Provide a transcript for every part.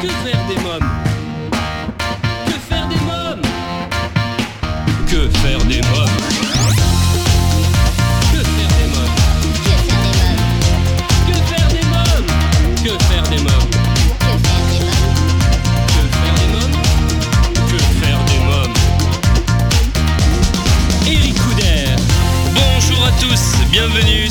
Que faire des mômes?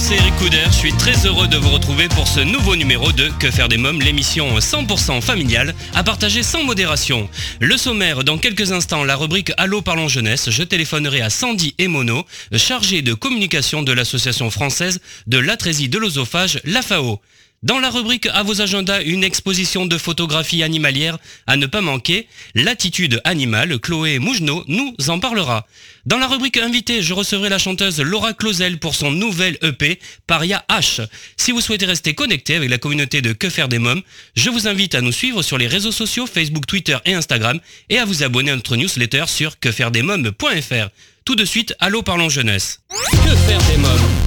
C'est Eric Couder. Je suis très heureux de vous retrouver pour ce nouveau numéro de Que faire des mômes, l'émission 100% familiale à partager sans modération. Le sommaire, dans quelques instants, la rubrique Allô parlons jeunesse. Je téléphonerai à Sandy Emono, chargée de communication de l'association française de l'atrésie de l'osophage, l'AFAO. Dans la rubrique à vos agendas, une exposition de photographie animalière à ne pas manquer. L'attitude animale, Chloé Mougenot nous en parlera. Dans la rubrique invité, je recevrai la chanteuse Laura Clausel pour son nouvel EP, Paria H. Si vous souhaitez rester connecté avec la communauté de Que faire des mômes, je vous invite à nous suivre sur les réseaux sociaux Facebook, Twitter et Instagram et à vous abonner à notre newsletter sur quefairedesmômes.fr. Tout de suite, allô parlons jeunesse. Que faire des mômes?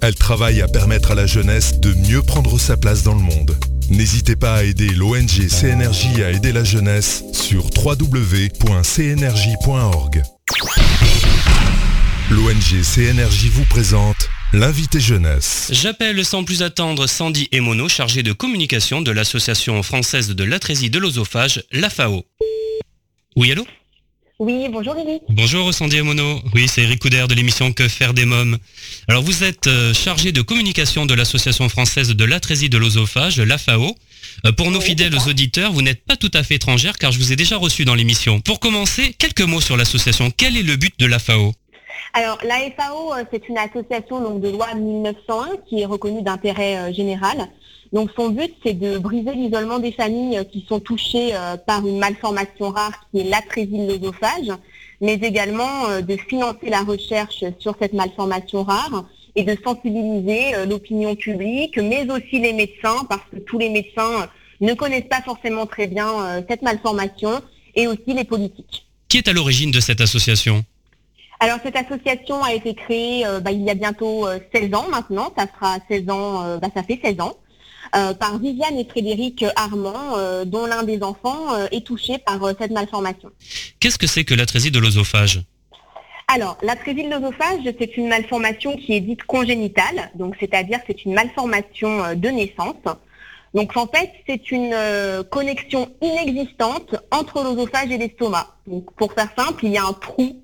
Elle travaille à permettre à la jeunesse de mieux prendre sa place dans le monde. N'hésitez pas à aider l'ONG CNRJ à aider la jeunesse sur www.cnrj.org. L'ONG CNRJ vous présente l'invité jeunesse. J'appelle sans plus attendre Sandy Emono, chargée de communication de l'association française de l'atrésie de l'osophage, l'AFAO. Oui, allô? Oui, bonjour Eric. Bonjour Sandy Emono. Oui, c'est Eric Couder de l'émission Que faire des mômes. Alors vous êtes euh, chargé de communication de l'association française de l'atrésie de l'osophage, l'AFAO. Euh, pour nos Oui, fidèles auditeurs, vous n'êtes pas tout à fait étrangère car je vous ai déjà reçu dans l'émission. Pour commencer, quelques mots sur l'association. Quel est le but de l'AFAO Alors, la FAO, euh, c'est une association donc, de loi 1901 qui est reconnue d'intérêt euh, général. Donc, son but, c'est de briser l'isolement des familles euh, qui sont touchées euh, par une malformation rare qui est l'atrésie de l'œsophage, mais également euh, de financer la recherche sur cette malformation rare et de sensibiliser l'opinion publique, mais aussi les médecins, parce que tous les médecins ne connaissent pas forcément très bien cette malformation, et aussi les politiques. Qui est à l'origine de cette association? Alors cette association a été créée euh, bah, il y a bientôt euh, 16 ans maintenant, ça fera 16 ans, euh, bah, ça fait 16 ans, par Viviane et Frédéric Armand, euh, dont l'un des enfants euh, est touché par euh, cette malformation. Qu'est-ce que c'est que l'atrésie de l'osophage Alors, l'atrésie de l'œsophage, c'est une malformation qui est dite congénitale, donc c'est-à-dire c'est une malformation euh, de naissance. Donc en fait, c'est une euh, connexion inexistante entre l'œsophage et l'estomac. Donc pour faire simple, il y a un trou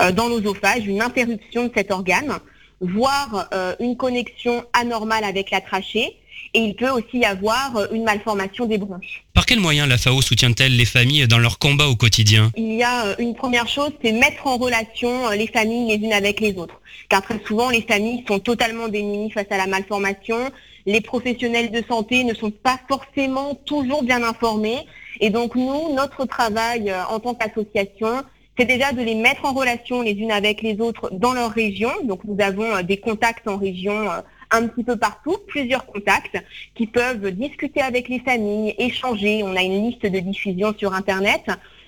euh, dans l'œsophage, une interruption de cet organe, voire euh, une connexion anormale avec la trachée, et il peut aussi y avoir euh, une malformation des bronches. Par quels moyens l'AFAO soutient-elle les familles dans leur combat au quotidien? Il y a euh, une première chose, c'est mettre en relation euh, les familles les unes avec les autres. Car très souvent, les familles sont totalement démunies face à la malformation. Les professionnels de santé ne sont pas forcément toujours bien informés. Et donc nous, notre travail en tant qu'association, c'est déjà de les mettre en relation les unes avec les autres dans leur région. Donc nous avons des contacts en région un petit peu partout, plusieurs contacts qui peuvent discuter avec les familles, échanger. On a une liste de diffusion sur Internet,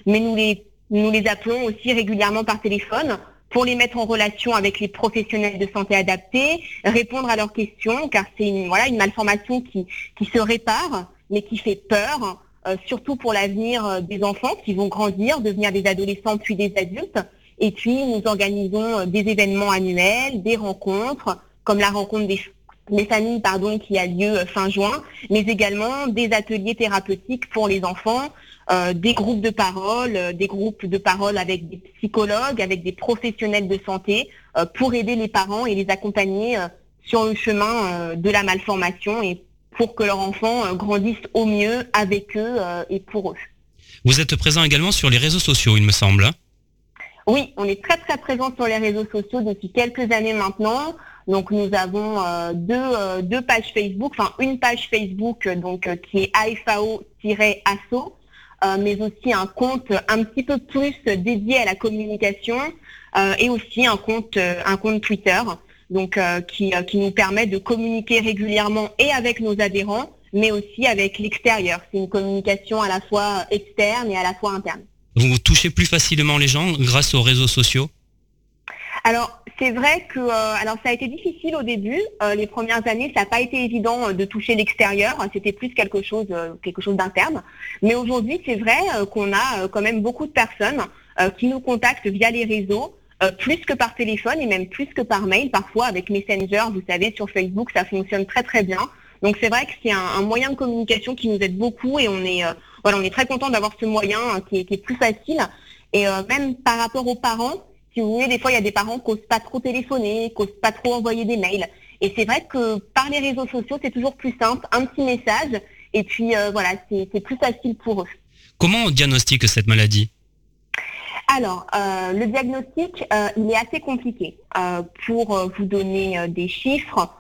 mais nous les, nous les appelons aussi régulièrement par téléphone pour les mettre en relation avec les professionnels de santé adaptés, répondre à leurs questions, car c'est une, voilà, une malformation qui, qui se répare, mais qui fait peur, euh, surtout pour l'avenir euh, des enfants qui vont grandir, devenir des adolescents puis des adultes. Et puis, nous organisons euh, des événements annuels, des rencontres, comme la rencontre des, des familles pardon, qui a lieu euh, fin juin, mais également des ateliers thérapeutiques pour les enfants, euh, des groupes de parole, euh, des groupes de parole avec des psychologues, avec des professionnels de santé, euh, pour aider les parents et les accompagner sur le chemin de la malformation et pour que leurs enfants grandissent au mieux avec eux et pour eux. Vous êtes présent également sur les réseaux sociaux, il me semble. hein? Oui, on est très très présent sur les réseaux sociaux depuis quelques années maintenant. Donc nous avons euh, deux, euh, deux pages Facebook, enfin une page Facebook euh, donc qui est AFAO-ASSO, mais aussi un compte un petit peu plus dédié à la communication et aussi un compte un compte Twitter. donc qui, qui nous permet de communiquer régulièrement et avec nos adhérents, mais aussi avec l'extérieur. C'est une communication à la fois externe et à la fois interne. Vous touchez plus facilement les gens grâce aux réseaux sociaux? Alors, c'est vrai que euh, alors ça a été difficile au début. Euh, les premières années, ça n'a pas été évident euh, de toucher l'extérieur. C'était plus quelque chose, quelque chose d'interne. Mais aujourd'hui, c'est vrai qu'on a quand même beaucoup de personnes qui nous contactent via les réseaux, plus que par téléphone et même plus que par mail. Parfois, avec Messenger, vous savez, sur Facebook, ça fonctionne très très bien. Donc c'est vrai que c'est un, moyen de communication qui nous aide beaucoup et on est voilà, on est très content d'avoir ce moyen qui est, plus facile. Et même par rapport aux parents si vous voulez, des fois, il y a des parents qui n'osent pas trop téléphoner, qui n'osent pas trop envoyer des mails. Et c'est vrai que par les réseaux sociaux, c'est toujours plus simple, un petit message, et puis euh, voilà, c'est plus facile pour eux. Comment on diagnostique cette maladie? Alors, euh, le diagnostic, euh, il est assez compliqué. pour vous donner des chiffres,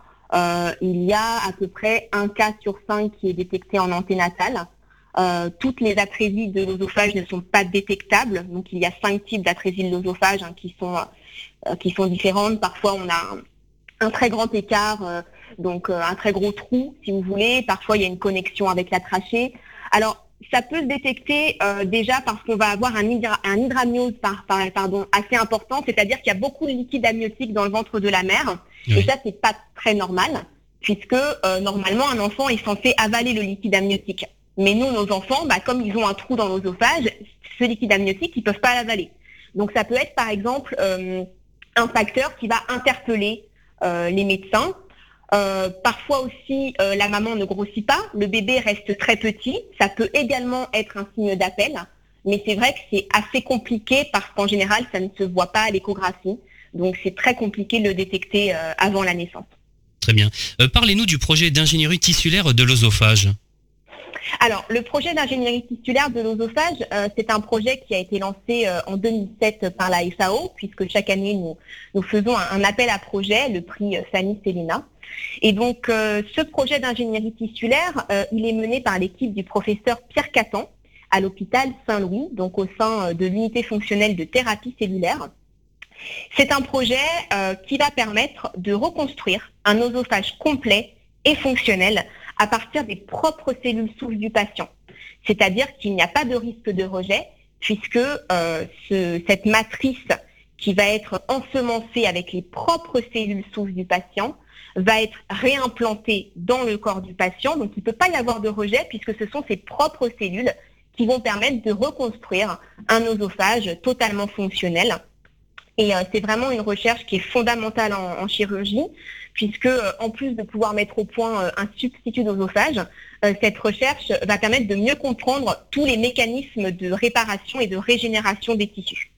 il y a à peu près un cas sur cinq qui est détecté en anténatal. Euh, toutes les atrésies de l'osophage ne sont pas détectables. Donc il y a cinq types d'atrésies de l'osophage hein, qui sont euh, qui sont différentes. Parfois on a un, très grand écart, euh, donc un très gros trou si vous voulez. Parfois il y a une connexion avec la trachée. Alors ça peut se détecter déjà parce qu'on va avoir un, un hydramniose par, pardon, assez important, c'est-à-dire qu'il y a beaucoup de liquide amniotique dans le ventre de la mère. Et ça, c'est pas très normal, puisque normalement, un enfant est censé avaler le liquide amniotique. Mais nous, nos enfants, bah, comme ils ont un trou dans l'osophage, ce liquide amniotique, ils ne peuvent pas l'avaler. Donc ça peut être par exemple euh, un facteur qui va interpeller euh, les médecins. Euh, parfois aussi, la maman ne grossit pas, le bébé reste très petit. Ça peut également être un signe d'appel, mais c'est vrai que c'est assez compliqué parce qu'en général, ça ne se voit pas à l'échographie. Donc c'est très compliqué de le détecter avant la naissance. Très bien. Parlez-nous du projet d'ingénierie tissulaire de l'osophage. Alors, le projet d'ingénierie tissulaire de l'osophage, euh, c'est un projet qui a été lancé euh, en 2007 par la FAO, puisque chaque année, nous, faisons un, appel à projet, le prix euh, Fanny Célina. Et donc, ce projet d'ingénierie tissulaire, il est mené par l'équipe du professeur Pierre Catan à l'hôpital Saint-Louis, donc au sein de l'unité fonctionnelle de thérapie cellulaire. C'est un projet qui va permettre de reconstruire un osophage complet et fonctionnel à partir des propres cellules souches du patient. C'est-à-dire qu'il n'y a pas de risque de rejet puisque euh, cette matrice qui va être ensemencée avec les propres cellules souches du patient va être réimplantée dans le corps du patient. Donc il ne peut pas y avoir de rejet puisque ce sont ces propres cellules qui vont permettre de reconstruire un osophage totalement fonctionnel. Et euh, c'est vraiment une recherche qui est fondamentale en chirurgie puisque euh, en plus de pouvoir mettre au point euh, un substitut d'osophage, euh, cette recherche va permettre de mieux comprendre tous les mécanismes de réparation et de régénération des tissus.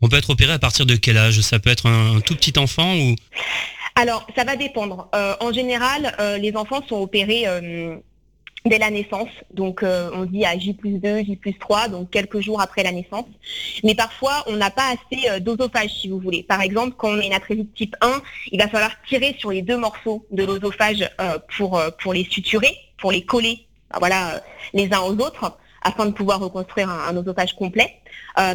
On peut être opéré à partir de quel âge? Ça peut être un, tout petit enfant ou? Alors, ça va dépendre. en général, les enfants sont opérés dès la naissance. Donc euh, on dit à J plus 2, J plus 3, donc quelques jours après la naissance. Mais parfois, on n'a pas assez euh, d'osophage, si vous voulez. Par exemple, quand on a une type 1, il va falloir tirer sur les deux morceaux de l'osophage euh, pour, pour les suturer, pour les coller voilà, les uns aux autres afin de pouvoir reconstruire un, osophage complet.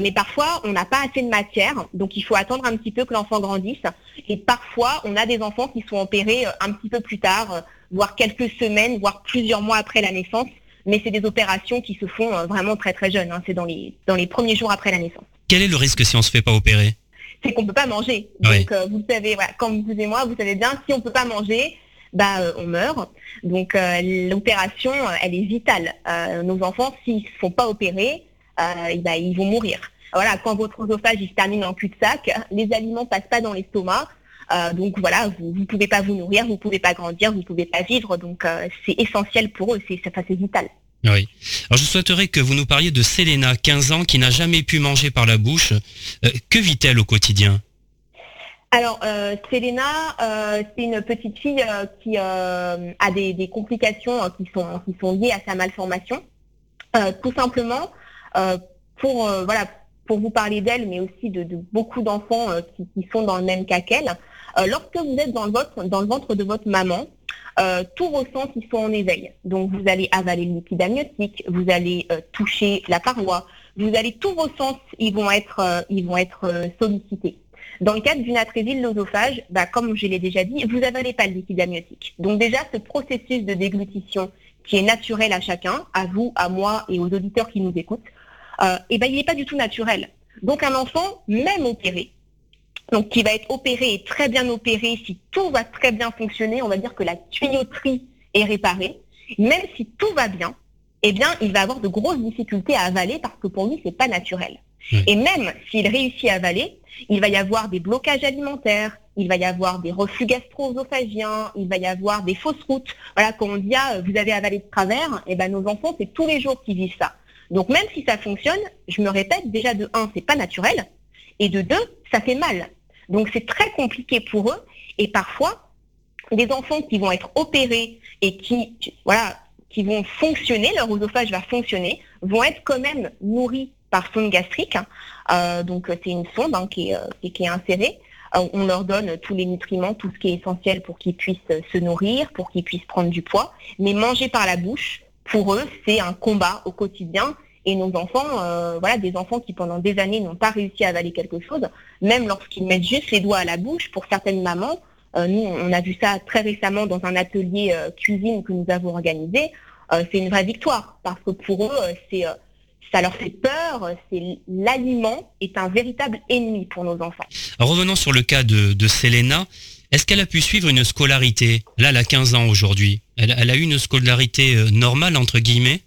mais parfois, on n'a pas assez de matière, donc il faut attendre un petit peu que l'enfant grandisse. Et parfois, on a des enfants qui sont opérés un petit peu plus tard, voire quelques semaines, voire plusieurs mois après la naissance. Mais c'est des opérations qui se font euh, vraiment très très jeunes. Hein. C'est dans les, dans les premiers jours après la naissance. Quel est le risque si on ne se fait pas opérer? C'est qu'on ne peut pas manger. Donc euh, vous savez, comme vous et moi, vous savez bien, si on ne peut pas manger, bah, euh, on meurt. Donc l'opération, elle est vitale. nos enfants, s'ils ne se font pas opérer, bah, ils vont mourir. Voilà, quand votre oesophage il se termine en cul-de-sac, les aliments passent pas dans l'estomac, euh, donc voilà, vous ne pouvez pas vous nourrir, vous ne pouvez pas grandir, vous ne pouvez pas vivre. Donc euh, c'est essentiel pour eux, c'est vital. Oui. Alors je souhaiterais que vous nous parliez de Selena, 15 ans, qui n'a jamais pu manger par la bouche. Euh, que vit-elle au quotidien? Alors, euh, Selena, c'est une petite fille qui a des, complications qui, sont, qui sont liées à sa malformation. tout simplement, pour, voilà, pour vous parler d'elle, mais aussi de, beaucoup d'enfants qui, qui, sont dans le même cas qu'elle, euh, lorsque vous êtes dans le, ventre de votre maman, euh, tous vos sens sont en éveil. Donc vous allez avaler le liquide amniotique, vous allez euh, toucher la paroi, vous allez tous vos sens ils vont être ils vont être sollicités. Dans le cadre d'une atrésie l'osophage, bah, comme je l'ai déjà dit, vous n'avalez pas le liquide amniotique. Donc déjà, ce processus de déglutition qui est naturel à chacun, à vous, à moi et aux auditeurs qui nous écoutent, euh, et ben, il n'est pas du tout naturel. Donc un enfant, même opéré, donc qui va être opéré et très bien opéré, si tout va très bien fonctionner, on va dire que la tuyauterie est réparée, même si tout va bien, eh bien, il va avoir de grosses difficultés à avaler parce que pour lui, c'est pas naturel. Et même s'il réussit à avaler, il va y avoir des blocages alimentaires, il va y avoir des reflux gastro-œsophagiens, il va y avoir des fausses routes. Voilà, quand on dit ah, vous avez avalé de travers, eh ben nos enfants c'est tous les jours qu'ils vivent ça. Donc même si ça fonctionne, je me répète, déjà de un, c'est pas naturel, et de deux, ça fait mal. Donc c'est très compliqué pour eux, et parfois des enfants qui vont être opérés et qui, voilà, qui vont fonctionner, leur oesophage va fonctionner, vont être quand même nourris par sonde gastrique. Euh, donc c'est une sonde hein, qui, est, euh, qui, est, insérée. Euh, on leur donne tous les nutriments, tout ce qui est essentiel pour qu'ils puissent se nourrir, pour qu'ils puissent prendre du poids. Mais manger par la bouche, pour eux, c'est un combat au quotidien. Et nos enfants, voilà, des enfants qui pendant des années n'ont pas réussi à avaler quelque chose, même lorsqu'ils mettent juste les doigts à la bouche, pour certaines mamans, nous, on a vu ça très récemment dans un atelier cuisine que nous avons organisé. c'est une vraie victoire parce que pour eux, c'est ça leur fait peur, c'est l'aliment est un véritable ennemi pour nos enfants. Revenons sur le cas de, Selena. Est-ce qu'elle a pu suivre une scolarité? Là, elle a 15 ans aujourd'hui. Elle, a eu une scolarité euh, normale, entre guillemets?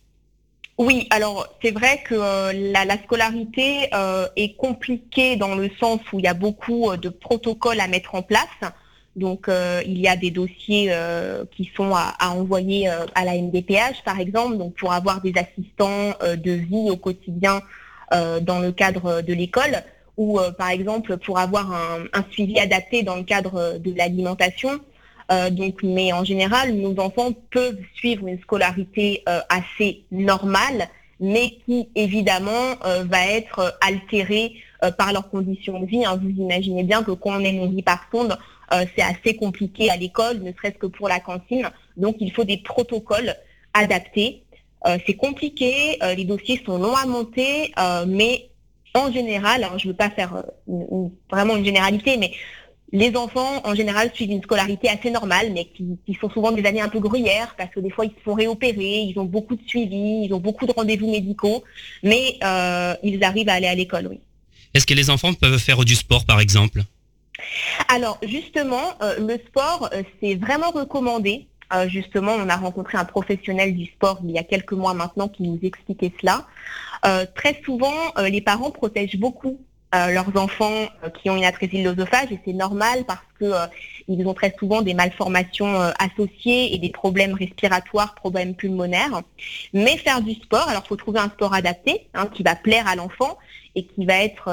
Oui, alors c'est vrai que euh, la, scolarité euh, est compliquée dans le sens où il y a beaucoup de protocoles à mettre en place. Donc, euh, il y a des dossiers euh, qui sont à, envoyer euh, à la MDPH, par exemple, donc pour avoir des assistants de vie au quotidien dans le cadre de l'école, ou par exemple pour avoir un, suivi adapté dans le cadre de l'alimentation. Donc, mais en général, nos enfants peuvent suivre une scolarité assez normale, mais qui évidemment va être altérée par leurs conditions de vie. Hein. Vous imaginez bien que quand on est nourri par sonde, euh, c'est assez compliqué à l'école, ne serait-ce que pour la cantine. Donc, il faut des protocoles adaptés. Euh, c'est compliqué, euh, les dossiers sont longs à monter, mais en général, je ne veux pas faire vraiment une généralité, mais les enfants, en général, suivent une scolarité assez normale, mais qui, sont souvent des années un peu gruyères, parce que des fois, ils se font réopérer, ils ont beaucoup de suivi, ils ont beaucoup de rendez-vous médicaux, mais ils arrivent à aller à l'école, oui. Est-ce que les enfants peuvent faire du sport, par exemple? Alors justement, euh, le sport, euh, c'est vraiment recommandé. Euh, justement, on a rencontré un professionnel du sport il y a quelques mois maintenant qui nous expliquait cela. très souvent, les parents protègent beaucoup leurs enfants qui ont une atrésie de et c'est normal parce qu'ils ont très souvent des malformations associées et des problèmes respiratoires, problèmes pulmonaires. Mais faire du sport, alors il faut trouver un sport adapté hein, qui va plaire à l'enfant et qui va être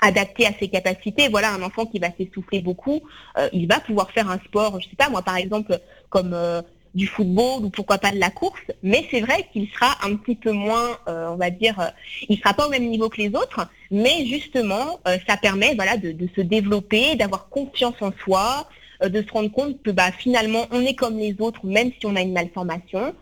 adapté à ses capacités. Voilà, un enfant qui va s'essouffler beaucoup, euh, il va pouvoir faire un sport, je sais pas moi par exemple comme euh, du football ou pourquoi pas de la course, mais c'est vrai qu'il sera un petit peu moins, euh, on va dire, il sera pas au même niveau que les autres, mais justement, ça permet voilà de, se développer, d'avoir confiance en soi, de se rendre compte que bah finalement on est comme les autres, même si on a une malformation.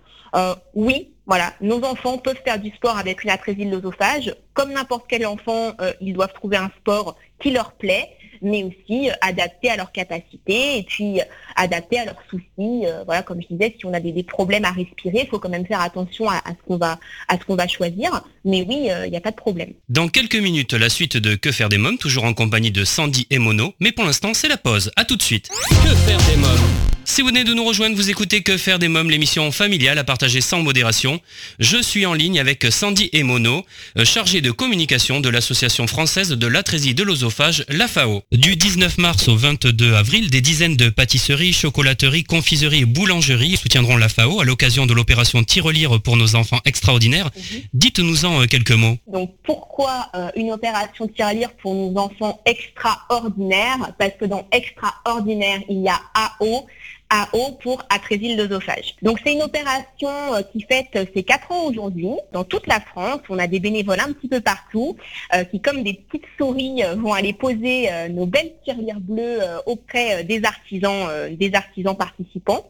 oui, voilà, nos enfants peuvent faire du sport avec une atrésie de l'osophage. Comme n'importe quel enfant, euh, ils doivent trouver un sport qui leur plaît, mais aussi euh, adapté à leurs capacités et puis euh, adapté à leurs soucis. voilà, comme je disais, si on a des, problèmes à respirer, il faut quand même faire attention à, ce qu'on va à ce qu'on va choisir. Mais oui, il n'y a pas de problème. Dans quelques minutes, la suite de Que faire des mômes, toujours en compagnie de Sandy et Mono. Mais pour l'instant, c'est la pause. À tout de suite. Que faire des mômes? Si vous venez de nous rejoindre, vous écoutez Que faire des mômes, l'émission familiale à partager sans modération. Je suis en ligne avec Sandy Emono, euh, chargée de communication de l'Association française de l'atrésie de l'osophage, la FAO. Du 19 mars au 22 avril, des dizaines de pâtisseries, chocolateries, confiseries et boulangeries soutiendront la FAO à l'occasion de l'opération Tirelire pour nos enfants extraordinaires. Mhm. Dites-nous-en euh, quelques mots. Donc pourquoi euh, une opération Tirelire pour nos enfants extraordinaires? Parce que dans extraordinaire, il y a AO AO pour atrésie l'œsophage. Donc c'est une opération euh, qui fête euh, ses 4 ans aujourd'hui. Dans toute la France, on a des bénévoles un petit peu partout euh, qui, comme des petites souris, vont aller poser nos belles tirelires bleues auprès des artisans, des artisans participants.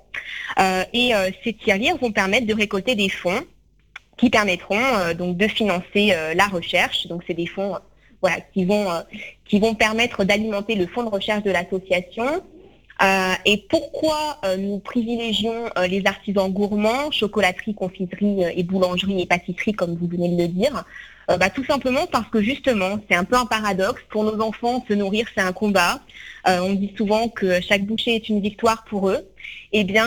et ces tirelires vont permettre de récolter des fonds qui permettront donc de financer la recherche. Donc c'est des fonds qui vont, qui vont permettre d'alimenter le fonds de recherche de l'association. Et pourquoi nous privilégions les artisans gourmands, chocolaterie, confiserie et boulangerie et pâtisserie, comme vous venez de le dire? Bah, Tout simplement parce que justement, c'est un peu un paradoxe. Pour nos enfants, se nourrir, c'est un combat. on dit souvent que chaque bouchée est une victoire pour eux. Eh bien,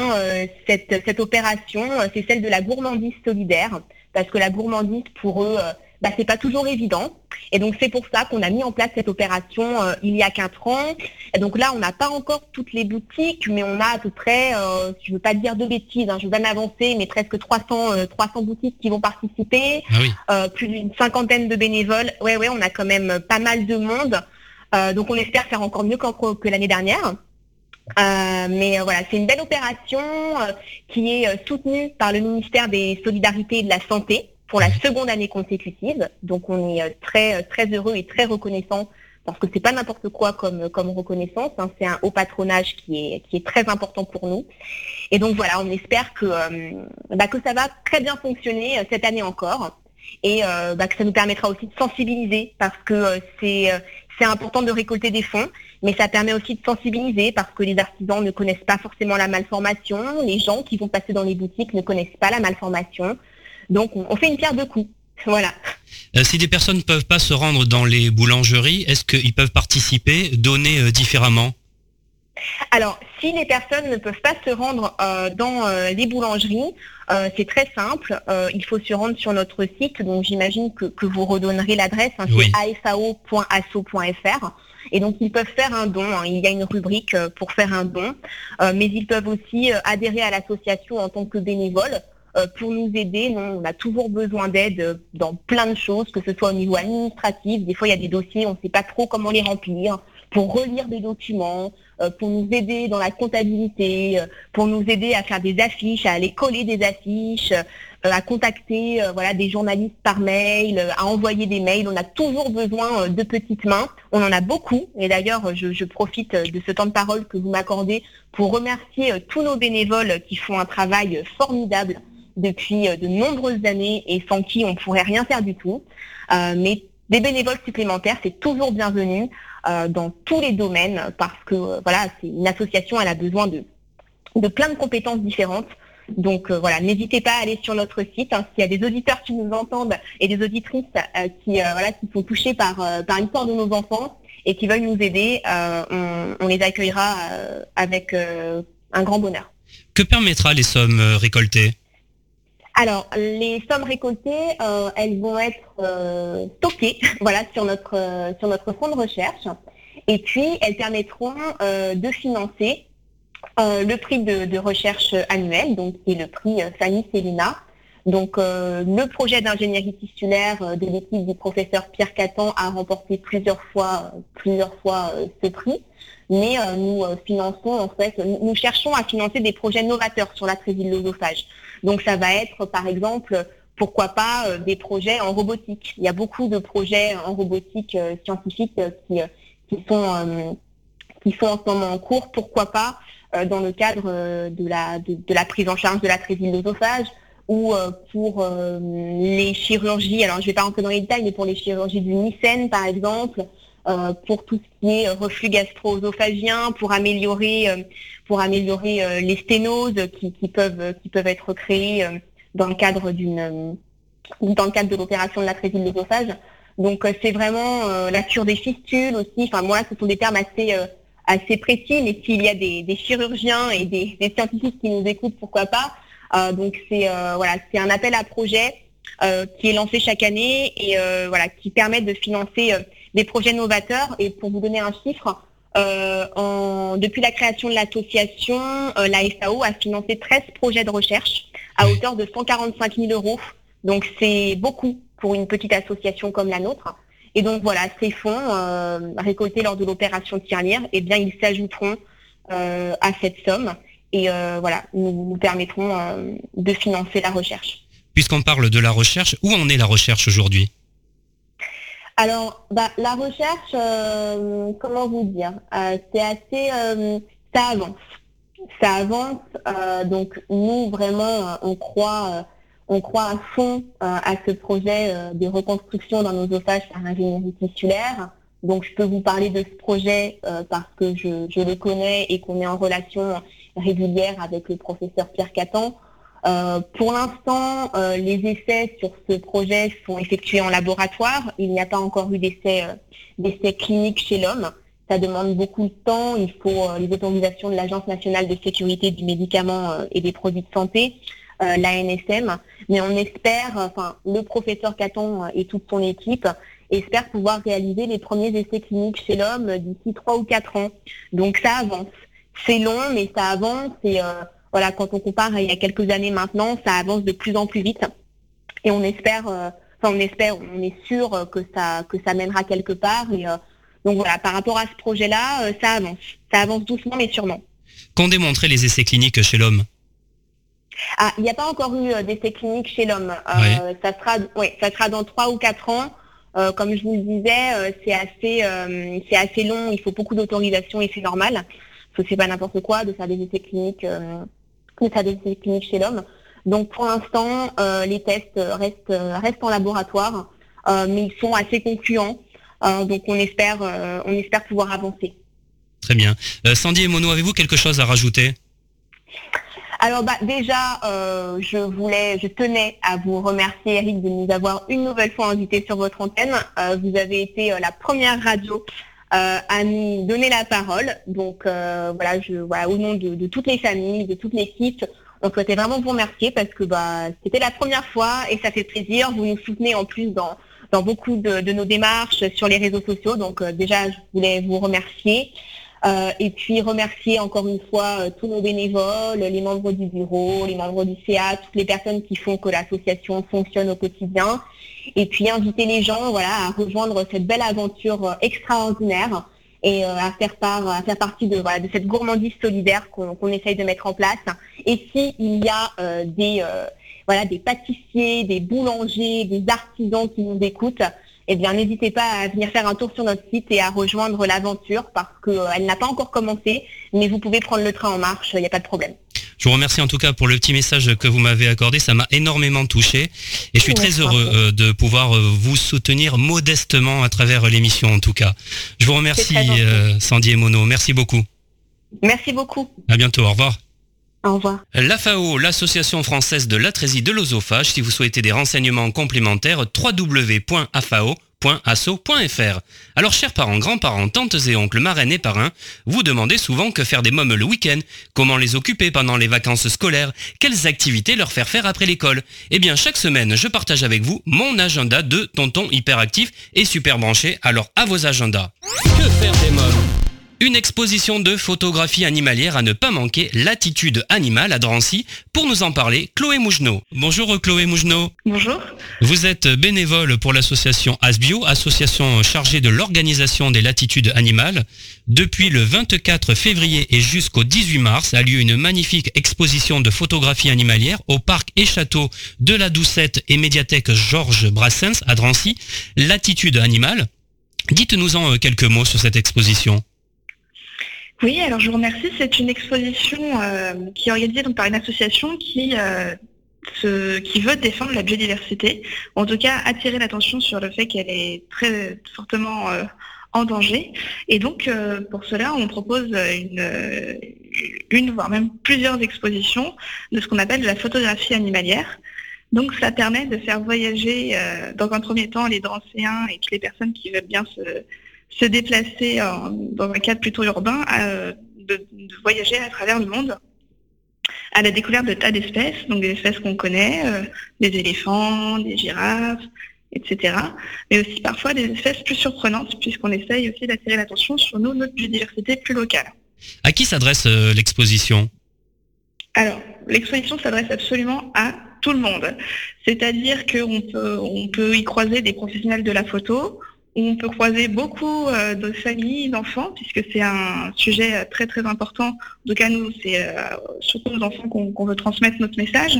cette, cette opération, c'est celle de la gourmandise solidaire parce que la gourmandise pour eux, euh, bah, c'est pas toujours évident. Et donc c'est pour ça qu'on a mis en place cette opération euh, il y a quatre ans. Et donc là, on n'a pas encore toutes les boutiques, mais on a à peu près, euh, je ne veux pas dire de bêtises, hein, je veux pas m'avancer, mais presque 300, 300 boutiques qui vont participer, ah plus d'une cinquantaine de bénévoles. Ouais, ouais, on a quand même pas mal de monde. donc on espère faire encore mieux que l'année dernière. Euh, mais euh, voilà, c'est une belle opération euh, qui est soutenue par le ministère des Solidarités et de la Santé pour la seconde année consécutive. Donc on est très très heureux et très reconnaissant parce que c'est pas n'importe quoi comme comme reconnaissance. Hein. c'est un haut patronage qui est qui est très important pour nous. Et donc voilà, on espère que bah, que ça va très bien fonctionner cette année encore et bah, que ça nous permettra aussi de sensibiliser parce que c'est c'est important de récolter des fonds, mais ça permet aussi de sensibiliser parce que les artisans ne connaissent pas forcément la malformation, les gens qui vont passer dans les boutiques ne connaissent pas la malformation. Donc on, fait une pierre de coups. Voilà. Euh, si des personnes ne peuvent pas se rendre dans les boulangeries, est-ce qu'ils peuvent participer, donner euh, différemment? Alors, si les personnes ne peuvent pas se rendre euh, dans les boulangeries, c'est très simple. Il faut se rendre sur notre site. Donc j'imagine que, vous redonnerez l'adresse. Hein, c'est afao.asso.fr. Et donc ils peuvent faire un don. Hein. Il y a une rubrique pour faire un don. mais ils peuvent aussi adhérer à l'association en tant que bénévole pour nous aider. on a toujours besoin d'aide dans plein de choses, que ce soit au niveau administratif. Des fois, il y a des dossiers, on ne sait pas trop comment les remplir pour relire des documents, euh, pour nous aider dans la comptabilité, euh, pour nous aider à faire des affiches, à aller coller des affiches, euh, à contacter voilà des journalistes par mail, à envoyer des mails. On a toujours besoin de petites mains. On en a beaucoup. Et d'ailleurs, je, je, profite de ce temps de parole que vous m'accordez pour remercier tous nos bénévoles qui font un travail formidable depuis de nombreuses années et sans qui on pourrait rien faire du tout. mais des bénévoles supplémentaires, c'est toujours bienvenu. Euh, dans tous les domaines parce que euh, voilà, c'est une association, elle a besoin de, de plein de compétences différentes. Donc euh, voilà, n'hésitez pas à aller sur notre site. Hein. S'il y a des auditeurs qui nous entendent et des auditrices qui voilà qui sont touchés par par l'histoire de nos enfants et qui veulent nous aider, on, on, les accueillera avec un grand bonheur. Que permettra les sommes récoltées? Alors, les sommes récoltées, euh, elles vont être euh, stockées, voilà, sur notre euh, sur notre fonds de recherche, et puis elles permettront de financer le prix de, recherche annuel, donc qui est le prix Fanny Célina. Donc, le projet d'ingénierie titulaire de l'équipe du professeur Pierre Catan a remporté plusieurs fois plusieurs fois ce prix mais nous finançons en fait, nous cherchons à financer des projets novateurs sur la l'osophage. Donc ça va être par exemple pourquoi pas euh, des projets en robotique. Il y a beaucoup de projets en robotique euh, scientifique euh, qui, sont, qui sont en ce moment en cours. Pourquoi pas dans le cadre de la, de, la prise en charge de la l'osophage ou pour les chirurgies, alors je ne vais pas rentrer dans les détails, mais pour les chirurgies du mycène par exemple, pour tout ce qui est reflux gastro-œsophagien, pour améliorer pour améliorer euh, les sténoses qui, peuvent, qui peuvent être créées euh, dans le cadre d'une euh, dans le cadre de l'opération de la de l'œsophage. Donc c'est vraiment la cure des fistules aussi. Enfin moi, ce sont des termes assez assez précis, mais s'il y a des, chirurgiens et des, scientifiques qui nous écoutent, pourquoi pas. donc c'est voilà, c'est un appel à projet qui est lancé chaque année et voilà qui permet de financer des projets novateurs. Et pour vous donner un chiffre, euh, depuis la création de l'association, euh, la FAO a financé 13 projets de recherche à hauteur de 145 000 euros. Donc c'est beaucoup pour une petite association comme la nôtre. Et donc voilà, ces fonds euh, récoltés lors de l'opération Tirelire, eh bien ils s'ajouteront à cette somme et voilà, nous, nous permettront de financer la recherche. Puisqu'on parle de la recherche, où en est la recherche aujourd'hui? Alors, bah, la recherche, euh, comment vous dire, euh, c'est assez, euh, ça avance, ça avance. donc nous vraiment, on croit, On croit à fond à ce projet de reconstruction d'un oesophage par ingénierie tissulaire. Donc je peux vous parler de ce projet parce que je, je, le connais et qu'on est en relation régulière avec le professeur Pierre Catan. Euh, pour l'instant, euh, les essais sur ce projet sont effectués en laboratoire. Il n'y a pas encore eu d'essais euh, cliniques chez l'homme. Ça demande beaucoup de temps. Il faut les autorisations de l'Agence nationale de sécurité du médicament et des produits de santé, l'ANSM. Mais on espère, enfin, le professeur Caton et toute son équipe espèrent pouvoir réaliser les premiers essais cliniques chez l'homme d'ici trois ou quatre ans. Donc ça avance. C'est long, mais ça avance et voilà, quand on compare il y a quelques années maintenant, ça avance de plus en plus vite. Et on espère, euh, enfin on espère, on est sûr que ça, que ça mènera quelque part. Et, euh, donc voilà, par rapport à ce projet-là, euh, ça avance. Ça avance doucement mais sûrement. Qu'ont démontré les essais cliniques chez l'homme? Ah, il n'y a pas encore eu d'essais cliniques chez l'homme. Ça sera, ça sera dans trois ou quatre ans. comme je vous le disais, c'est assez, c'est assez long. Il faut beaucoup d'autorisation et c'est normal. Ce n'est pas n'importe quoi de faire des essais cliniques ça des essais cliniques chez l'homme. Donc pour l'instant, euh, les tests restent, restent en laboratoire, euh, mais ils sont assez concluants. Euh, donc on espère, on espère pouvoir avancer. Très bien. Sandy et Mono, avez-vous quelque chose à rajouter? Alors bah, déjà, je voulais, je tenais à vous remercier Eric de nous avoir une nouvelle fois invités sur votre antenne. vous avez été la première radio euh, à nous donner la parole. Donc euh, voilà, je, voilà, au nom de, toutes les familles, de toute l'équipe, on souhaitait vraiment vous remercier parce que bah, c'était la première fois et ça fait plaisir. Vous nous soutenez en plus dans, dans beaucoup de, nos démarches sur les réseaux sociaux. Donc euh, déjà, je voulais vous remercier. et puis remercier encore une fois tous nos bénévoles, les membres du bureau, les membres du CA, toutes les personnes qui font que l'association fonctionne au quotidien et puis inviter les gens voilà, à rejoindre cette belle aventure euh, extraordinaire et euh, à faire part, à faire partie de, voilà, de cette gourmandise solidaire qu'on essaye de mettre en place. Et s'il y a euh, des, voilà, des pâtissiers, des boulangers, des artisans qui nous écoutent, eh bien n'hésitez pas à venir faire un tour sur notre site et à rejoindre l'aventure parce qu'elle n'a pas encore commencé, mais vous pouvez prendre le train en marche, il n'y a pas de problème. Je vous remercie en tout cas pour le petit message que vous m'avez accordé. Ça m'a énormément touché et je suis très heureux euh, de pouvoir euh, vous soutenir modestement à travers l'émission en tout cas. Je vous remercie euh, Sandy et Mono. Merci beaucoup. Merci beaucoup. À bientôt. Au revoir. Au revoir. L'AFAO, l'Association française de l'atrésie de l'osophage, si vous souhaitez des renseignements complémentaires, www.afao .asso.fr. Alors chers parents, grands-parents, tantes et oncles, marraines et parrains, vous demandez souvent que faire des mômes le week-end, comment les occuper pendant les vacances scolaires, quelles activités leur faire faire après l'école. Eh bien chaque semaine, je partage avec vous mon agenda de tonton hyperactif et super branché, alors à vos agendas. Que faire des mômes? Une exposition de photographie animalière à ne pas manquer, l'attitude animale à Drancy. Pour nous en parler, Chloé Mougenot. Bonjour Chloé Mougenot. Bonjour. Vous êtes bénévole pour l'association Asbio, association chargée de l'organisation des latitudes animales. Depuis le 24 février et jusqu'au 18 mars a lieu une magnifique exposition de photographie animalière au parc et château de la Doucette et médiathèque Georges Brassens à Drancy. L'attitude animale. Dites-nous-en euh, quelques mots sur cette exposition. Oui, alors je vous remercie. C'est une exposition euh, qui est organisée donc, par une association qui, euh, qui veut défendre la biodiversité, en tout cas attirer l'attention sur le fait qu'elle est très fortement euh, en danger. Et donc pour cela, on propose une, une, voire même plusieurs expositions de ce qu'on appelle la photographie animalière. Donc ça permet de faire voyager dans un premier temps les drancéens et toutes les personnes qui veulent bien se se déplacer dans un cadre plutôt urbain, de, voyager à travers le monde à la découverte de tas d'espèces, donc des espèces qu'on connaît, euh, des éléphants, des girafes, etc. Mais aussi parfois des espèces plus surprenantes, puisqu'on essaye aussi d'attirer l'attention sur nous, notre biodiversité plus locale. À qui s'adresse euh, l'exposition? Alors, l'exposition s'adresse absolument à tout le monde. C'est-à-dire qu'on peut, on peut y croiser des professionnels de la photo, on peut croiser beaucoup euh, de familles, d'enfants, puisque c'est un sujet euh, très très important. En tout cas, nous, c'est euh, surtout aux enfants qu'on veut transmettre notre message.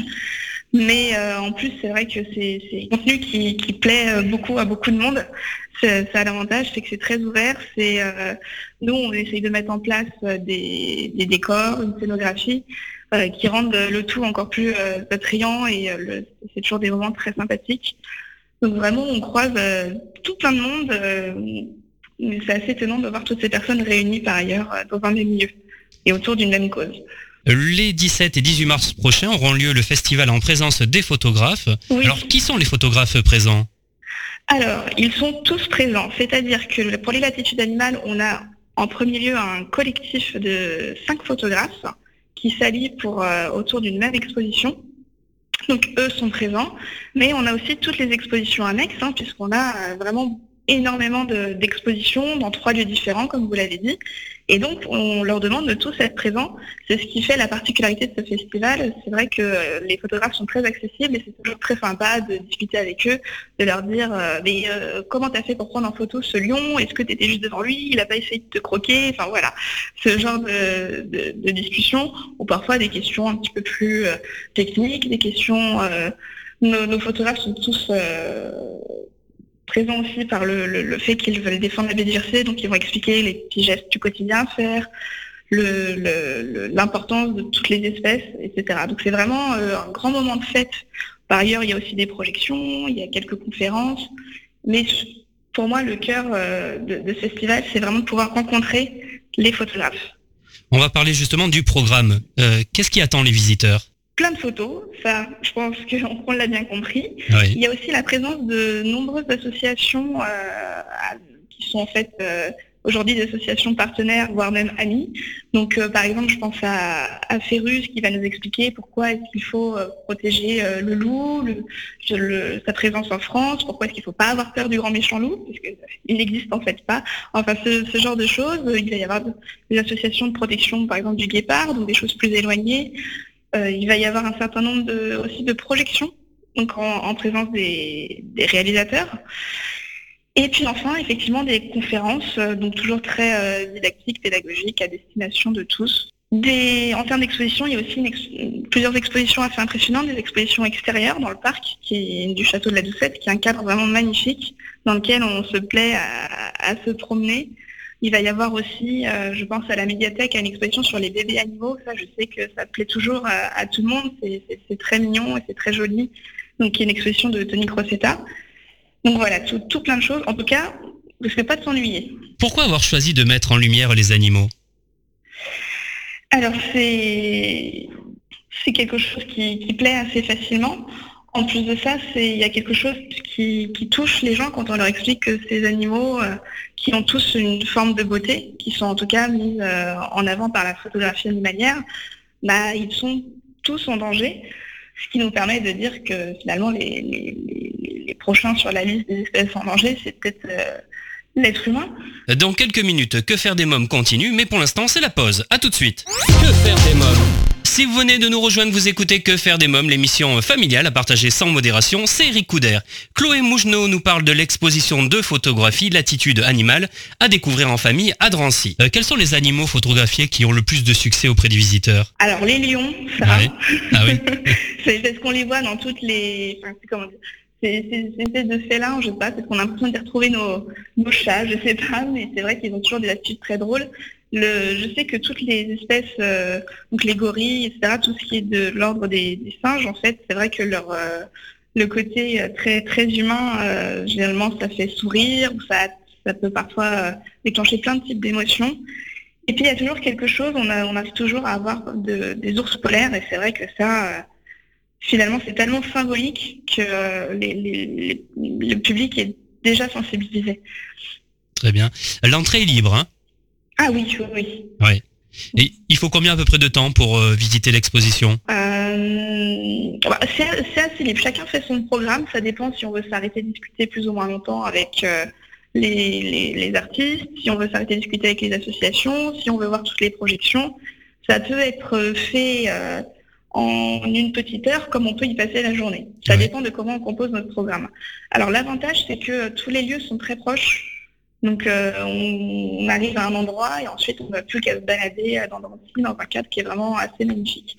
Mais en plus, c'est vrai que c'est un contenu qui, plaît beaucoup à beaucoup de monde. Ça a l'avantage, c'est que c'est très ouvert. Nous, on essaye de mettre en place des, décors, une scénographie, qui rendent le tout encore plus attrayant et c'est toujours des moments très sympathiques. Donc vraiment, on croise tout plein de monde. c'est assez étonnant de voir toutes ces personnes réunies par ailleurs dans un même lieu et autour d'une même cause. Les 17 et 18 mars prochains auront lieu le festival en présence des photographes. Alors, qui sont les photographes présents? Alors, ils sont tous présents. C'est-à-dire que pour les latitudes animales, on a en premier lieu un collectif de cinq photographes qui s'allient pour euh, autour d'une même exposition. Donc eux sont présents, mais on a aussi toutes les expositions annexes, hein, puisqu'on a euh, vraiment énormément d'expositions dans trois lieux différents, comme vous l'avez dit. Et donc, on leur demande de tous être présents. C'est ce qui fait la particularité de ce festival. C'est vrai que euh, les photographes sont très accessibles et c'est toujours très sympa de discuter avec eux, de leur dire euh, mais euh, comment t'as fait pour prendre en photo ce lion? Est-ce que tu étais juste devant lui? Il n'a pas essayé de te croquer Enfin voilà, ce genre de, de, discussion ou parfois des questions un petit peu plus techniques, des questions. Nos, nos, photographes sont tous présents aussi par le, fait qu'ils veulent défendre la biodiversité, donc ils vont expliquer les petits gestes du quotidien à faire, l'importance de toutes les espèces, etc. Donc c'est vraiment euh, un grand moment de fête. Par ailleurs, il y a aussi des projections, il y a quelques conférences, mais pour moi, le cœur euh, de, ce festival, c'est vraiment de pouvoir rencontrer les photographes. On va parler justement du programme. Euh, qu'est-ce qui attend les visiteurs? Plein de photos, ça je pense qu'on l'a bien compris. Il y a aussi la présence de nombreuses associations euh, qui sont en fait euh, aujourd'hui des associations partenaires, voire même amies. Donc euh, par exemple, je pense à, à Ferrus qui va nous expliquer pourquoi est-ce qu'il faut protéger le loup, sa présence en France, pourquoi est-ce qu'il ne faut pas avoir peur du grand méchant loup, parce qu'il n'existe en fait pas. Enfin ce, ce, genre de choses. Il va y avoir des associations de protection par exemple du guépard, donc des choses plus éloignées. Euh, il va y avoir un certain nombre de, aussi de projections, donc en, présence des, réalisateurs. Et puis enfin, effectivement, des conférences, euh, donc toujours très euh, didactiques, pédagogiques, à destination de tous. en termes d'exposition, il y a aussi plusieurs expositions assez impressionnantes, des expositions extérieures dans le parc qui du château de la Doucette, qui est un cadre vraiment magnifique dans lequel on se plaît à se promener, il va y avoir aussi, euh, je pense à la médiathèque, à une exposition sur les bébés animaux. Ça, je sais que ça plaît toujours à, tout le monde. C'est très mignon et c'est très joli. Donc, il y a une exposition de Tony Crocetta. Donc voilà, tout, tout, plein de choses. En tout cas, ne fais pas de s'ennuyer. Pourquoi avoir choisi de mettre en lumière les animaux? Alors, c'est quelque chose qui, qui plaît assez facilement. En plus de ça, il y a quelque chose qui, touche les gens quand on leur explique que ces animaux, euh, qui ont tous une forme de beauté, qui sont en tout cas mis euh, en avant par la photographie animalière, bah, ils sont tous en danger, ce qui nous permet de dire que finalement les, prochains sur la liste des espèces en danger, c'est peut-être euh, l'être humain. Dans quelques minutes, Que faire des mômes continue, mais pour l'instant c'est la pause. A tout de suite. Que faire des mômes? Si vous venez de nous rejoindre, vous écoutez Que faire des mômes, l'émission familiale à partager sans modération, c'est Eric Couder. Chloé Mougenot nous parle de l'exposition de photographie L'attitude animale à découvrir en famille à Drancy. Euh, quels sont les animaux photographiés qui ont le plus de succès auprès des visiteurs? Alors les lions, ça. Ah oui. c'est parce qu'on les voit dans toutes les... Enfin, comment dire c'est une espèce de félin, je sais pas, parce qu'on a l'impression de retrouver nos, nos chats, je sais pas, mais c'est vrai qu'ils ont toujours des attitudes très drôles je sais que toutes les espèces, euh, donc les gorilles, etc., tout ce qui est de l'ordre des, singes, en fait, c'est vrai que leur euh, le côté euh, très très humain, généralement, ça fait sourire, ou ça, peut parfois déclencher plein de types d'émotions. Et puis il y a toujours quelque chose, on arrive toujours à avoir des ours polaires, et c'est vrai que ça, finalement, c'est tellement symbolique que le public est déjà sensibilisé. Très bien. L'entrée est libre, hein ah oui, oui. Oui. Et il faut combien à peu près de temps pour euh, visiter l'exposition? Euh, bah, C'est assez libre. Chacun fait son programme. Ça dépend si on veut s'arrêter discuter plus ou moins longtemps avec euh, les, artistes, si on veut s'arrêter discuter avec les associations, si on veut voir toutes les projections. Ça peut être fait en une petite heure comme on peut y passer la journée. Ça dépend de comment on compose notre programme. Alors l'avantage, c'est que tous les lieux sont très proches. Donc euh, on, arrive à un endroit et ensuite on ne va plus qu'à se balader dans, dans un cadre qui est vraiment assez magnifique.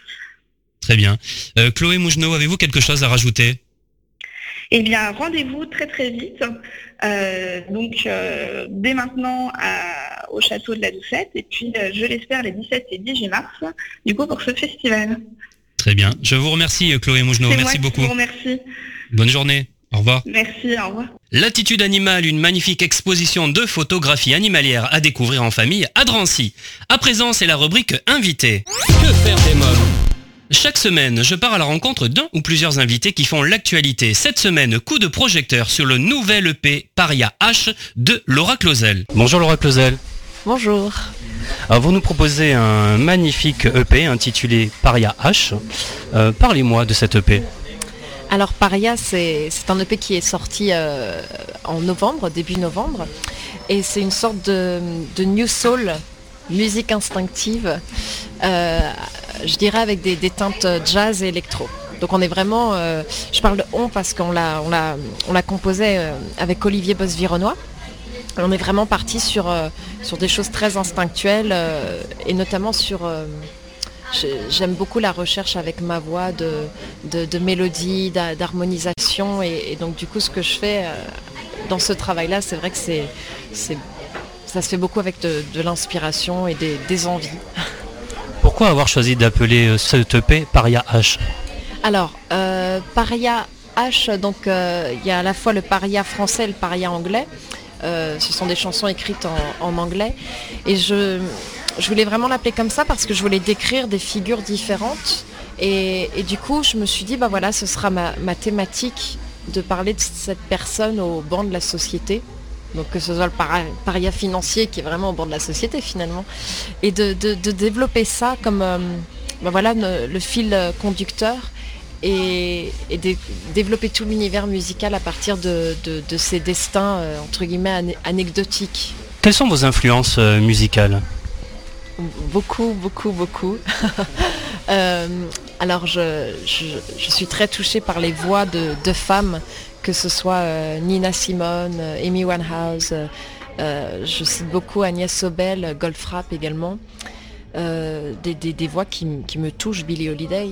Très bien. Euh, Chloé Mougenot, avez-vous quelque chose à rajouter? Eh bien, rendez-vous très très vite. donc dès maintenant au château de la Doucette et puis je l'espère les 17 et 18 mars du coup pour ce festival. Très bien. Je vous remercie Chloé Mougenot. Merci beaucoup. Je vous remercie. Bonne journée. Au revoir. Merci, au revoir. L'attitude animale, une magnifique exposition de photographie animalière à découvrir en famille à Drancy. À présent, c'est la rubrique invité. Que faire des mômes? Chaque semaine, je pars à la rencontre d'un ou plusieurs invités qui font l'actualité. Cette semaine, coup de projecteur sur le nouvel EP Paria H de Laura Clausel. Bonjour Laura Clausel. Bonjour. Alors vous nous proposez un magnifique EP intitulé Paria H. Euh, parlez-moi de cet EP. Alors Paria, c'est un EP qui est sorti euh, en novembre, début novembre, et c'est une sorte de, new soul, musique instinctive, euh, je dirais avec des, teintes jazz et électro. Donc on est vraiment, euh, je parle de on parce qu'on l'a composé avec Olivier Bosvironois. On est vraiment parti sur des choses très instinctuelles et notamment sur J'aime beaucoup la recherche avec ma voix de, de, mélodie, d'harmonisation. Et, donc du coup, ce que je fais euh, dans ce travail-là, c'est vrai que c'est, ça se fait beaucoup avec de, l'inspiration et des, envies. Pourquoi avoir choisi d'appeler euh, cette EP Paria H? Alors, euh, Paria H, donc il y a à la fois le Paria français et le Paria anglais. ce sont des chansons écrites en, en anglais. Et je, je voulais vraiment l'appeler comme ça parce que je voulais décrire des figures différentes. Et, du coup, je me suis dit, bah voilà, ce sera ma, thématique de parler de cette personne au banc de la société. Donc que ce soit le paria financier qui est vraiment au banc de la société finalement. Et de, développer ça comme euh, bah voilà, le, fil conducteur et, de développer tout l'univers musical à partir de, ces destins euh, entre guillemets anecdotiques. Quelles sont vos influences euh, musicales? Beaucoup, beaucoup, beaucoup. Euh, alors je, suis très touchée par les voix de, femmes, que ce soit euh, Nina Simone, euh, Amy Winehouse, je cite beaucoup Agnès Sobel, Goldfrapp également. Des, voix qui, qui, me touchent, Billie Holiday.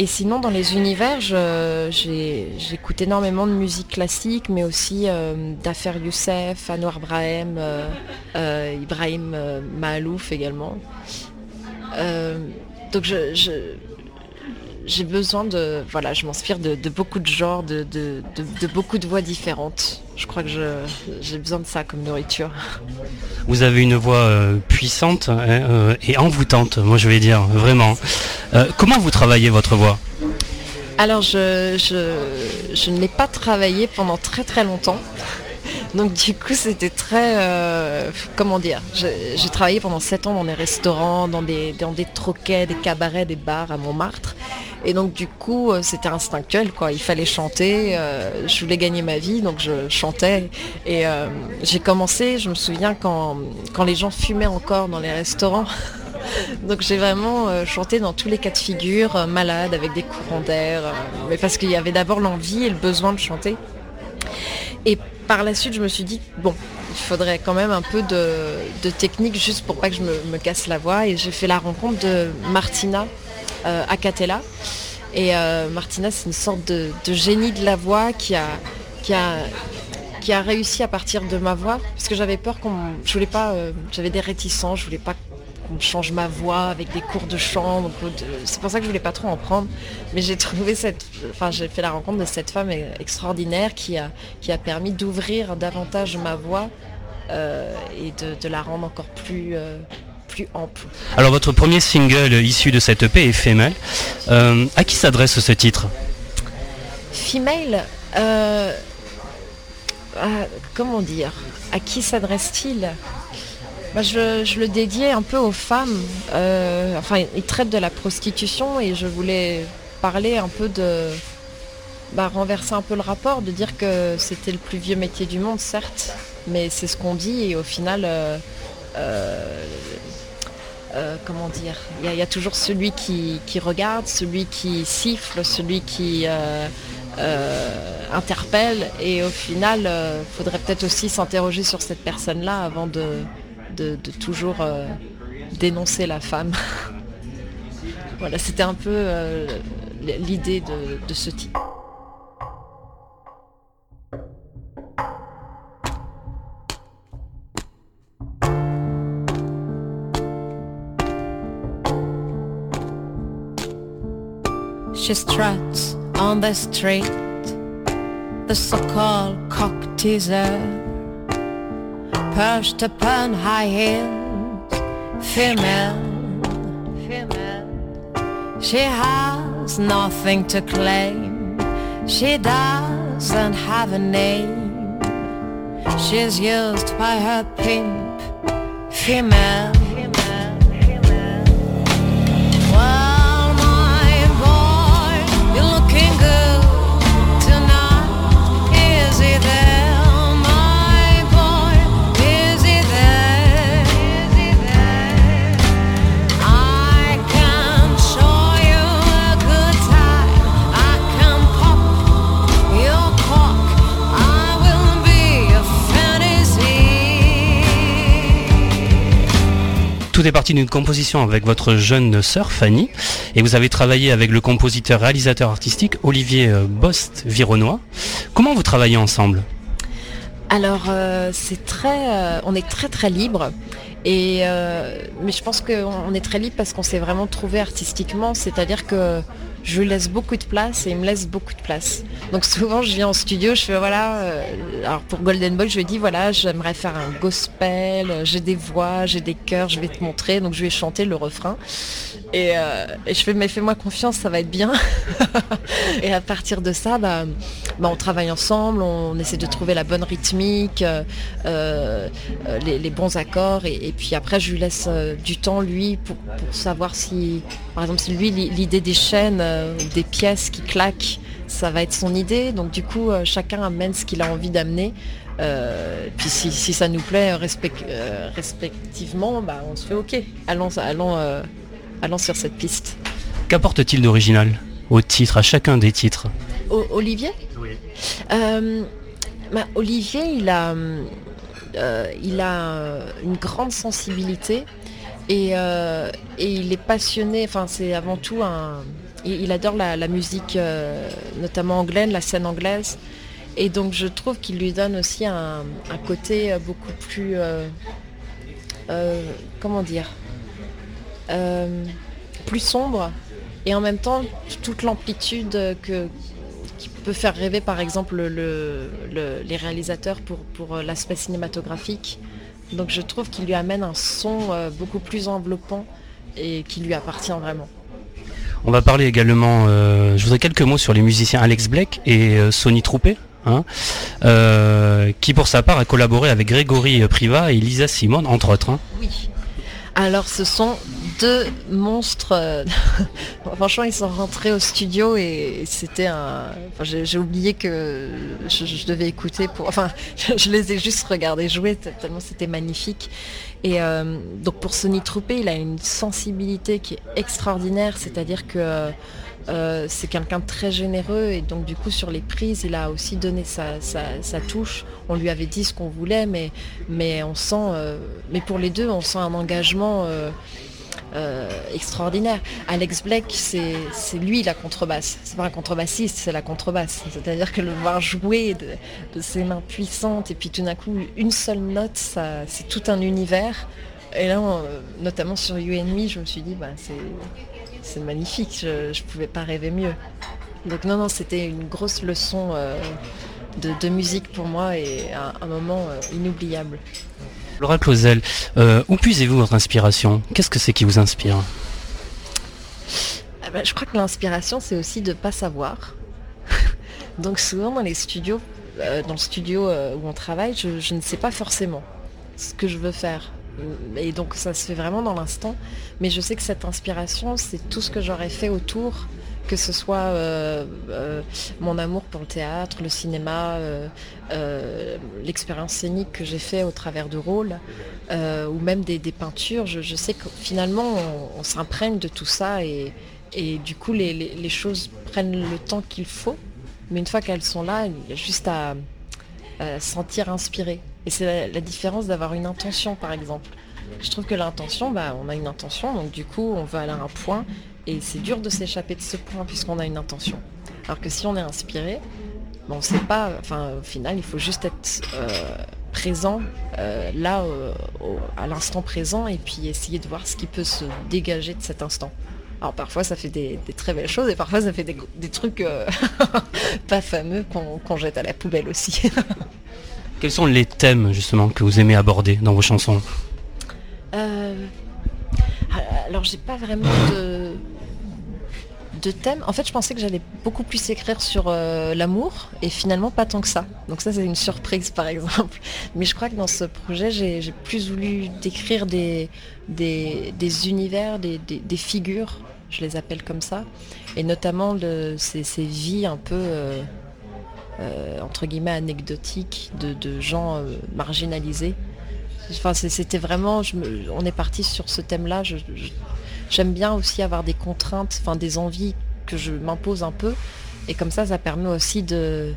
Et sinon, dans les univers, j'écoute énormément de musique classique, mais aussi euh, Youssef, Anwar Brahim, euh, euh, Ibrahim Mahalouf également. donc j'ai besoin de... Voilà, je m'inspire de, beaucoup de genres, de, beaucoup de voix différentes. Je crois que j'ai besoin de ça comme nourriture. Vous avez une voix puissante hein, et envoûtante, moi je vais dire, vraiment. Euh, comment vous travaillez votre voix? Alors je, je, ne l'ai pas travaillé pendant très très longtemps. Donc du coup c'était très... Euh, comment dire J'ai travaillé pendant 7 ans dans des restaurants, dans des, troquets, des cabarets, des bars à Montmartre. Et donc du coup euh, c'était instinctuel quoi. Il fallait chanter. je voulais gagner ma vie donc je chantais. Et j'ai commencé, je me souviens quand, les gens fumaient encore dans les restaurants. Donc j'ai vraiment euh, chanté dans tous les cas de figure, euh, malade, avec des courants d'air, euh, mais parce qu'il y avait d'abord l'envie et le besoin de chanter. Et par la suite, je me suis dit, bon, il faudrait quand même un peu de, technique juste pour pas que je me, casse la voix. Et j'ai fait la rencontre de Martina Acatella. Et Martina, c'est une sorte de, génie de la voix qui a, qui a qui a réussi à partir de ma voix parce que j'avais peur qu'on je voulais pas j'avais des réticences je voulais pas change ma voix avec des cours de chant. Euh, c'est pour ça que je voulais pas trop en prendre. Mais j'ai trouvé cette, enfin j'ai fait la rencontre de cette femme extraordinaire qui a, qui a permis d'ouvrir davantage ma voix euh, et de, la rendre encore plus, euh, plus ample. Alors votre premier single issu de cette EP est Female. à qui s'adresse ce titre? Female comment dire À qui s'adresse-t-il? Je, le dédiais un peu aux femmes. Euh, enfin, il traite de la prostitution et je voulais parler un peu de... Bah, renverser un peu le rapport, de dire que c'était le plus vieux métier du monde, certes, mais c'est ce qu'on dit et au final... Euh, euh, comment dire Il y, a toujours celui qui, regarde, celui qui siffle, celui qui interpelle et au final, il faudrait peut-être aussi s'interroger sur cette personne-là avant de, de, toujours euh, dénoncer la femme. voilà, c'était un peu euh, l'idée de, de ce titre. She struts on the street, the so-called cock teaser. Perched upon high heels, female, female. She has nothing to claim, she doesn't have a name. She's used by her pimp, female. Tout est parti d'une composition avec votre jeune sœur Fanny et vous avez travaillé avec le compositeur réalisateur artistique Olivier euh, Bost-Vironois. Comment vous travaillez ensemble? Alors euh, c'est très, euh, on est très très libre. Et mais je pense qu'on est très libre parce qu'on s'est vraiment trouvé artistiquement, c'est-à-dire que je lui laisse beaucoup de place et il me laisse beaucoup de place. Donc souvent je viens en studio, je fais voilà, euh, alors pour Golden Boy je lui dis voilà j'aimerais faire un gospel, euh, j'ai des voix, j'ai des chœurs, je vais te montrer, donc je vais chanter le refrain. Et, euh, et je fais mais fais-moi confiance, ça va être bien. et à partir de ça, bah, bah, on travaille ensemble, on essaie de trouver la bonne rythmique, euh, euh, les, bons accords. Et, puis après je lui laisse du temps lui pour, savoir si par exemple si lui li- l'idée des chaînes ou des pièces qui claquent ça va être son idée. Donc du coup chacun amène ce qu'il a envie d'amener. Puis si, ça nous plaît respect- respectivement bah, on se fait ok. Allons, allons, allons sur cette piste Qu'apporte-t-il d'original au titre, à chacun des titres O- Olivier Euh, bah, Olivier, il a, euh, il a une grande sensibilité et, euh, et il est passionné. Enfin, c'est avant tout un. Il, adore la, la musique, euh, notamment anglaise, la scène anglaise. Et donc, je trouve qu'il lui donne aussi un, un côté beaucoup plus. euh, euh, comment dire euh, Plus sombre et en même temps toute l'amplitude que, qui peut faire rêver par exemple le- le- les réalisateurs pour, pour euh, l'aspect cinématographique. Donc je trouve qu'il lui amène un son euh, beaucoup plus enveloppant et qui lui appartient vraiment. On va parler également, euh, je voudrais quelques mots sur les musiciens Alex Blake et euh, Sonny Troupé, hein, euh, qui pour sa part a collaboré avec Grégory Priva et Lisa Simon, entre autres. hein. Oui. Alors ce sont deux monstres. euh, Franchement, ils sont rentrés au studio et c'était un. j'ai oublié que je, devais écouter pour. Enfin, je les ai juste regardés jouer tellement c'était magnifique. Et euh, donc pour Sonny Troupé, il a une sensibilité qui est extraordinaire, c'est-à-dire que euh, c'est quelqu'un très généreux et donc du coup sur les prises, il a aussi donné sa, touche. On lui avait dit ce qu'on voulait, mais on sent, euh, mais pour les deux, on sent un engagement euh, extraordinaire. Alex Blake, c'est lui la contrebasse. C'est pas un contrebassiste, c'est la contrebasse. C'est-à-dire que le voir jouer de, ses mains puissantes et puis tout d'un coup une seule note, c'est tout un univers. Et là, notamment sur You and Me, je me suis dit, bah, c'est c'est magnifique. Je, je pouvais pas rêver mieux. Donc non, non, c'était une grosse leçon. euh, de, de musique pour moi et un, un moment euh, inoubliable. Laura Clausel, euh, où puisez-vous votre inspiration? Qu'est-ce que c'est qui vous inspire? Ah ben, je crois que l'inspiration, c'est aussi de pas savoir. Donc souvent dans les studios, dans le studio où on travaille, je, je ne sais pas forcément ce que je veux faire. Et donc ça se fait vraiment dans l'instant. Mais je sais que cette inspiration, c'est tout ce que j'aurais fait autour, que ce soit euh, euh, mon amour pour le théâtre, le cinéma, euh, euh, l'expérience scénique que j'ai fait au travers de rôles, euh, ou même des, peintures. Je, sais que finalement, on, s'imprègne de tout ça et, du coup, les, choses prennent le temps qu'il faut. Mais une fois qu'elles sont là, il y a juste à, à se sentir inspiré. Et c'est la, différence d'avoir une intention, par exemple. Je trouve que l'intention, bah, on a une intention, donc du coup, on veut aller à un point, et c'est dur de s'échapper de ce point puisqu'on a une intention. Alors que si on est inspiré, on ne sait pas, enfin, au final, il faut juste être euh, présent, euh, là, euh, à l'instant présent, et puis essayer de voir ce qui peut se dégager de cet instant. Alors parfois ça fait des, très belles choses et parfois ça fait des, trucs pas fameux qu'on jette à la poubelle aussi. Quels sont les thèmes justement que vous aimez aborder dans vos chansons? Alors j'ai pas vraiment de de thèmes. En fait, je pensais que j'allais beaucoup plus écrire sur euh, l'amour et finalement pas tant que ça. Donc ça, c'est une surprise par exemple. Mais je crois que dans ce projet, j'ai plus voulu décrire des, univers, des, figures, je les appelle comme ça, et notamment de ces, vies un peu... Euh, euh, entre guillemets anecdotiques de, gens marginalisés. Enfin, c'était vraiment, on est parti sur ce thème-là. J'aime bien aussi avoir des contraintes, enfin des envies que je m'impose un peu. Et comme ça, ça permet aussi de,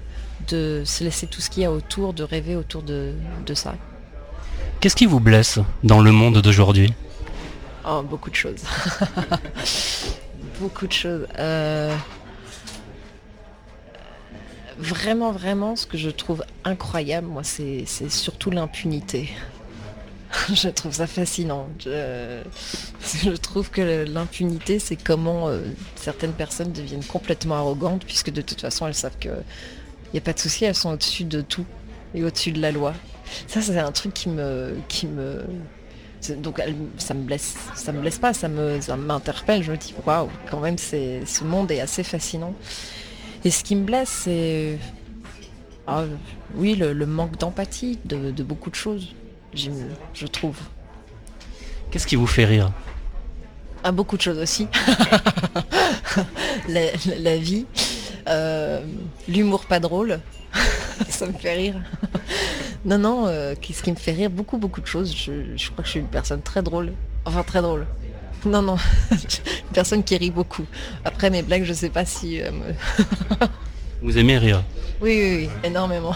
de se laisser tout ce qu'il y a autour, de rêver autour de, ça. Qu'est-ce qui vous blesse dans le monde d'aujourd'hui? Oh, Beaucoup de choses. beaucoup de choses. Euh, vraiment, vraiment, ce que je trouve incroyable, moi, c'est surtout l'impunité. je trouve ça fascinant. Je, trouve que l'impunité, c'est comment euh, certaines personnes deviennent complètement arrogantes, puisque de toute façon, elles savent qu'il n'y a pas de souci, elles sont au-dessus de tout et au-dessus de la loi. Ça, c'est un truc qui me... Qui me donc ça me blesse, ça me blesse pas, ça me, m'interpelle. Je me dis waouh, quand même, ce monde est assez fascinant. Et ce qui me blesse, c'est ah, oui le, manque d'empathie de beaucoup de choses je trouve. Qu'est-ce qui vous fait rire? Ah, Beaucoup de choses aussi. la, vie, euh, l'humour pas drôle, ça me fait rire. non, non, euh, qu'est-ce qui me fait rire Beaucoup, beaucoup de choses. Je, crois que je suis une personne très drôle. Enfin, très drôle. Non, non, une personne qui rit beaucoup. Après mes blagues, je sais pas si... Euh, vous aimez rire oui, oui, oui, énormément.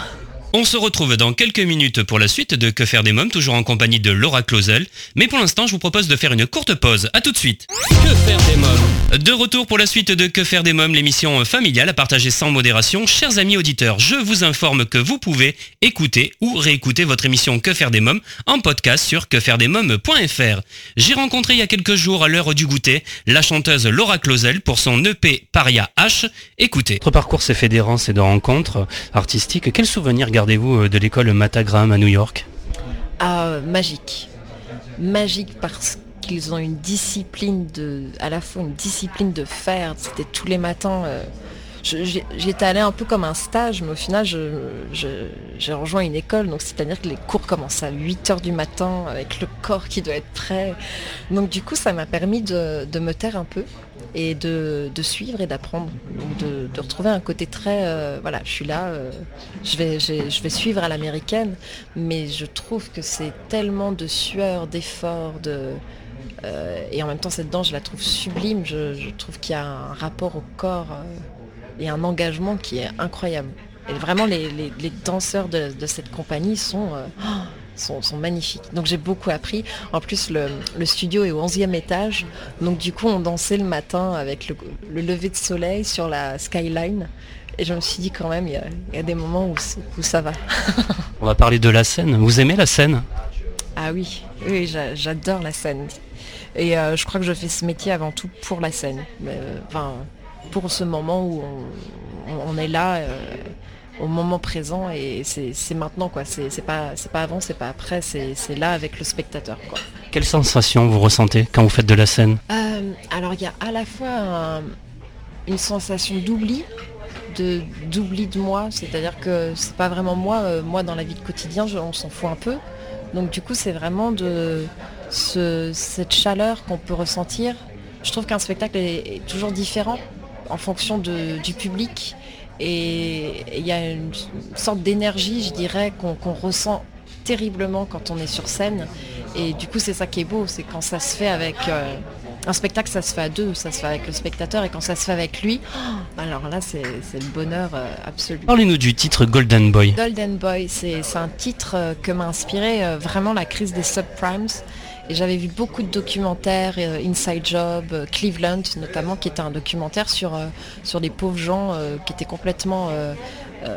On se retrouve dans quelques minutes pour la suite de Que faire des mômes, toujours en compagnie de Laura Clausel. Mais pour l'instant, je vous propose de faire une courte pause. A tout de suite. Que faire des mômes? De retour pour la suite de Que faire des mômes, l'émission familiale à partager sans modération. Chers amis auditeurs, je vous informe que vous pouvez écouter ou réécouter votre émission Que faire des mômes en podcast sur quefairedesmômes.fr. J'ai rencontré il y a quelques jours à l'heure du goûter la chanteuse Laura Clausel pour son EP Paria H. Écoutez. Votre parcours s'est fait d'errance et de rencontres artistiques. Quel souvenir gardez-vous euh, de l'école Matagram à New York ah, Magique. Magique parce qu'ils ont une discipline de, à la fois une discipline de faire. C'était tous les matins. Euh, j'étais allé un peu comme un stage, mais au final, j'ai rejoint une école. Donc, c'est-à-dire que les cours commencent à 8 h du matin avec le corps qui doit être prêt. Donc, du coup, ça m'a permis de, me taire un peu et de, suivre et d'apprendre. De, de, retrouver un côté très... Euh, voilà, je suis là, euh, je, vais, suivre à l'américaine, mais je trouve que c'est tellement de sueur, d'effort, de... Euh, et en même temps, cette danse, je la trouve sublime. Je, trouve qu'il y a un rapport au corps et un engagement qui est incroyable. Et vraiment, les, danseurs de, cette compagnie sont, sont, magnifiques. Donc j'ai beaucoup appris. En plus, le, studio est au 11e étage. Donc du coup, on dansait le matin avec le, lever de soleil sur la skyline. Et je me suis dit quand même, il y a, des moments où, où ça va. on va parler de la scène. Vous aimez la scène? Ah oui, oui, j'adore la scène. Et euh, je crois que je fais ce métier avant tout pour la scène. Euh, enfin, pour ce moment où on, est là. Euh, au moment présent et c'est maintenant quoi. C'est pas, pas avant, c'est pas après, c'est là avec le spectateur. Quoi. Quelle sensation vous ressentez quand vous faites de la scène? Euh, Alors il y a à la fois une sensation d'oubli, d'oubli de, moi, c'est-à-dire que c'est pas vraiment moi, euh, moi dans la vie de quotidien, on s'en fout un peu. Donc du coup c'est vraiment de cette chaleur qu'on peut ressentir. Je trouve qu'un spectacle est, toujours différent en fonction du public et il y a une sorte d'énergie, je dirais, qu'on ressent terriblement quand on est sur scène. Et du coup, c'est ça qui est beau, c'est quand ça se fait avec... Euh, un spectacle, ça se fait à deux, ça se fait avec le spectateur, et quand ça se fait avec lui, alors là, c'est le bonheur euh, absolu. Parlez-nous du titre Golden Boy. Golden Boy, c'est un titre euh, que m'a inspiré vraiment la crise des subprimes. J'avais vu beaucoup de documentaires, euh, Inside Job, euh, Cleveland notamment, qui était un documentaire sur, euh, sur des pauvres gens qui étaient complètement,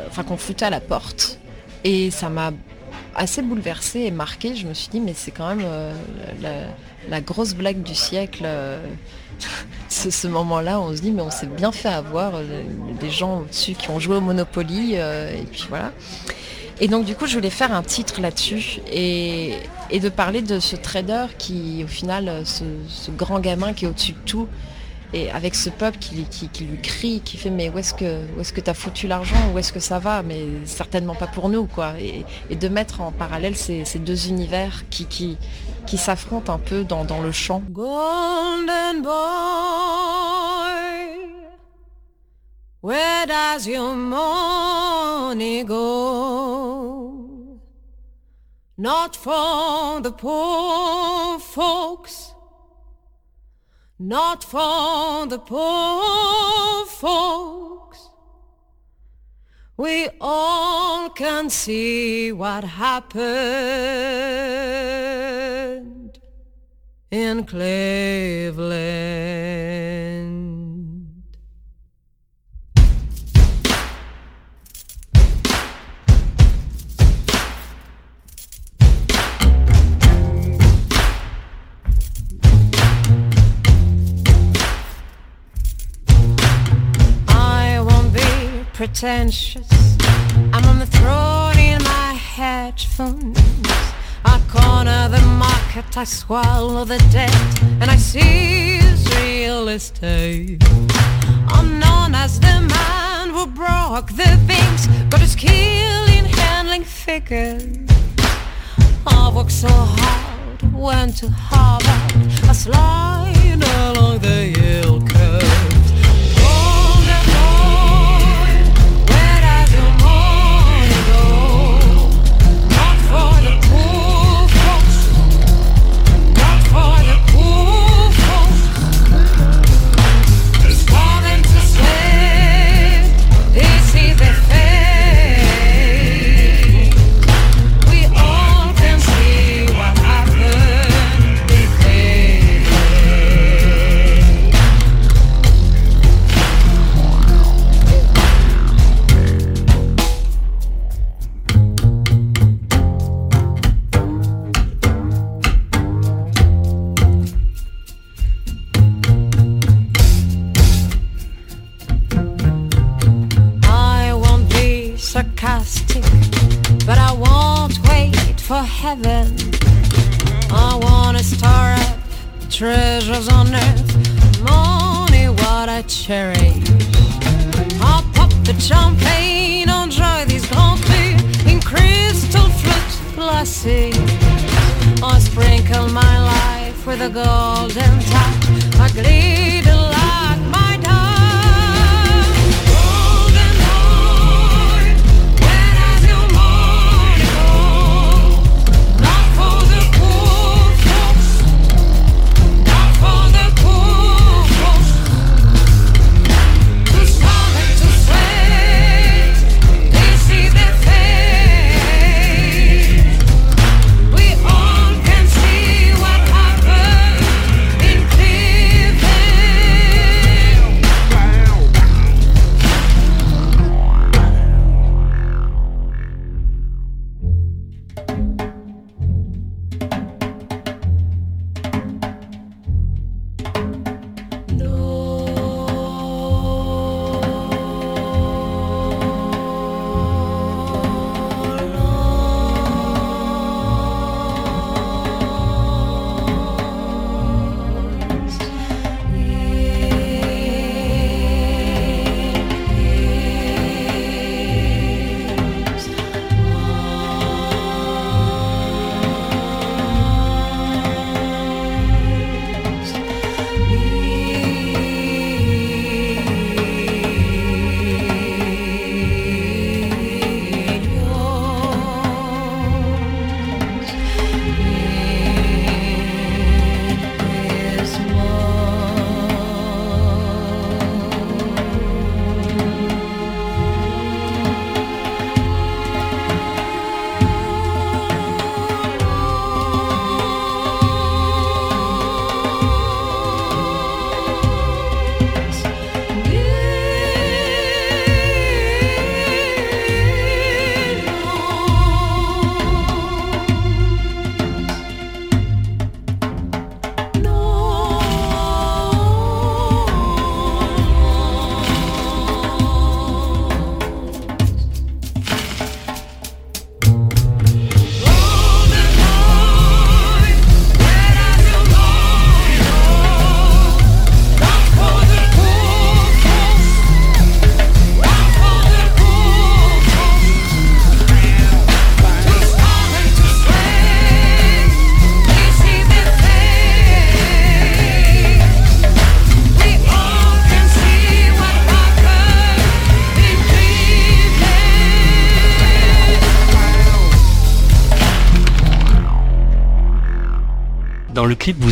enfin qu'on foutait à la porte. Et ça m'a assez bouleversée et marquée. Je me suis dit, mais c'est quand même la grosse blague du siècle. ce, moment-là, on se dit mais on s'est bien fait avoir des gens au-dessus qui ont joué au Monopoly et puis voilà. Et donc du coup, je voulais faire un titre là-dessus et, de parler de ce trader qui, au final, ce, grand gamin qui est au-dessus de tout, et avec ce peuple qui, lui crie, qui fait mais où est-ce que où est-ce que t'as foutu l'argent, où est-ce que ça va, mais certainement pas pour nous quoi. Et, de mettre en parallèle ces, deux univers qui, qui, qui s'affrontent un peu dans, le champ. Golden where does your money go? Not for the poor folks. not for the poor folks. We all can see what happened in Cleveland. Pretentious. I'm on the throne in my headphones. I corner the market, I swallow the debt, and I seize real estate. I'm known as the man who broke the banks, got a skill in handling figures. I worked so hard, went to Harvard, I slide along the Yale sarcastic, but I won't wait for heaven. I wanna store up treasures on earth, money what I cherish. I'll pop the champagne, enjoy these grands crus in crystal fruit glasses. I sprinkle my life with a golden touch, a glitter.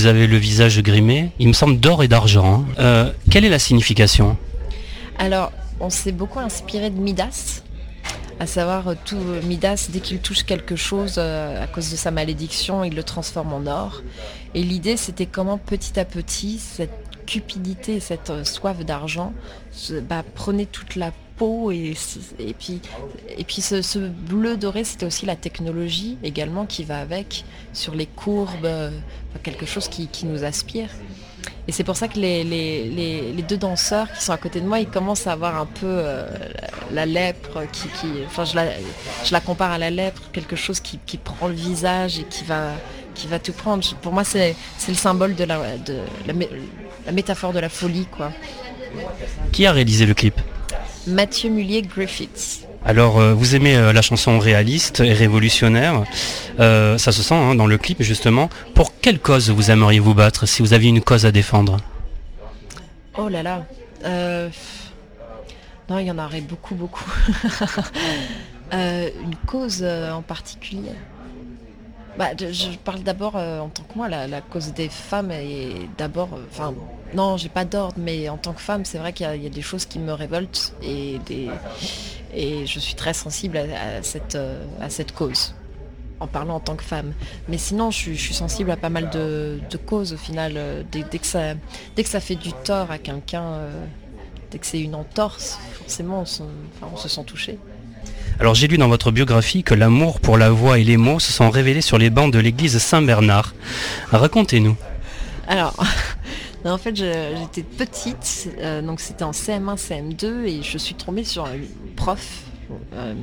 Avez le visage grimé, il me semble d'or et d'argent. hein. Euh, quelle est la signification? Alors, on s'est beaucoup inspiré de Midas, à savoir euh, tout euh, Midas, dès qu'il touche quelque chose à cause de sa malédiction, il le transforme en or. Et l'idée, c'était comment petit à petit, cette cupidité, cette soif d'argent, bah, prenait toute la et, puis, et puis ce, bleu doré, c'était aussi la technologie également qui va avec, sur les courbes, quelque chose qui, nous aspire. Et c'est pour ça que les, deux danseurs qui sont à côté de moi, ils commencent à avoir un peu euh, la, lèpre, qui, enfin je la, compare à la lèpre, quelque chose qui, qui prend le visage et qui va, qui va tout prendre. Pour moi, c'est le symbole de la, de la métaphore de la folie, quoi. Qui a réalisé le clip? Mathieu Mullier Griffiths. Alors, euh, vous aimez euh, la chanson réaliste et révolutionnaire. Euh, ça se sent hein, dans le clip, justement. Pour quelle cause vous aimeriez vous battre si vous aviez une cause à défendre? Oh là là. Euh, Non, il y en aurait beaucoup, beaucoup. Euh, une cause euh, en particulier? Bah, je, parle d'abord euh, en tant que moi, la, cause des femmes est d'abord. euh, Enfin, non, j'ai pas d'ordre, mais en tant que femme, c'est vrai qu'il y, a- des choses qui me révoltent et, et je suis très sensible à, cette, euh, à cette cause en parlant en tant que femme. Mais sinon, je, suis- sensible à pas mal de, causes au final. Dès, que ça, dès que ça fait du tort à quelqu'un, dès que c'est une entorse, forcément, on on se sent touché. Alors, j'ai lu dans votre biographie que l'amour pour la voix et les mots se sont révélés sur les bancs de l'église Saint-Bernard. Racontez-nous. Alors, en fait, j'étais petite, euh, donc c'était en CM1, CM2, et je suis tombée sur une prof, euh,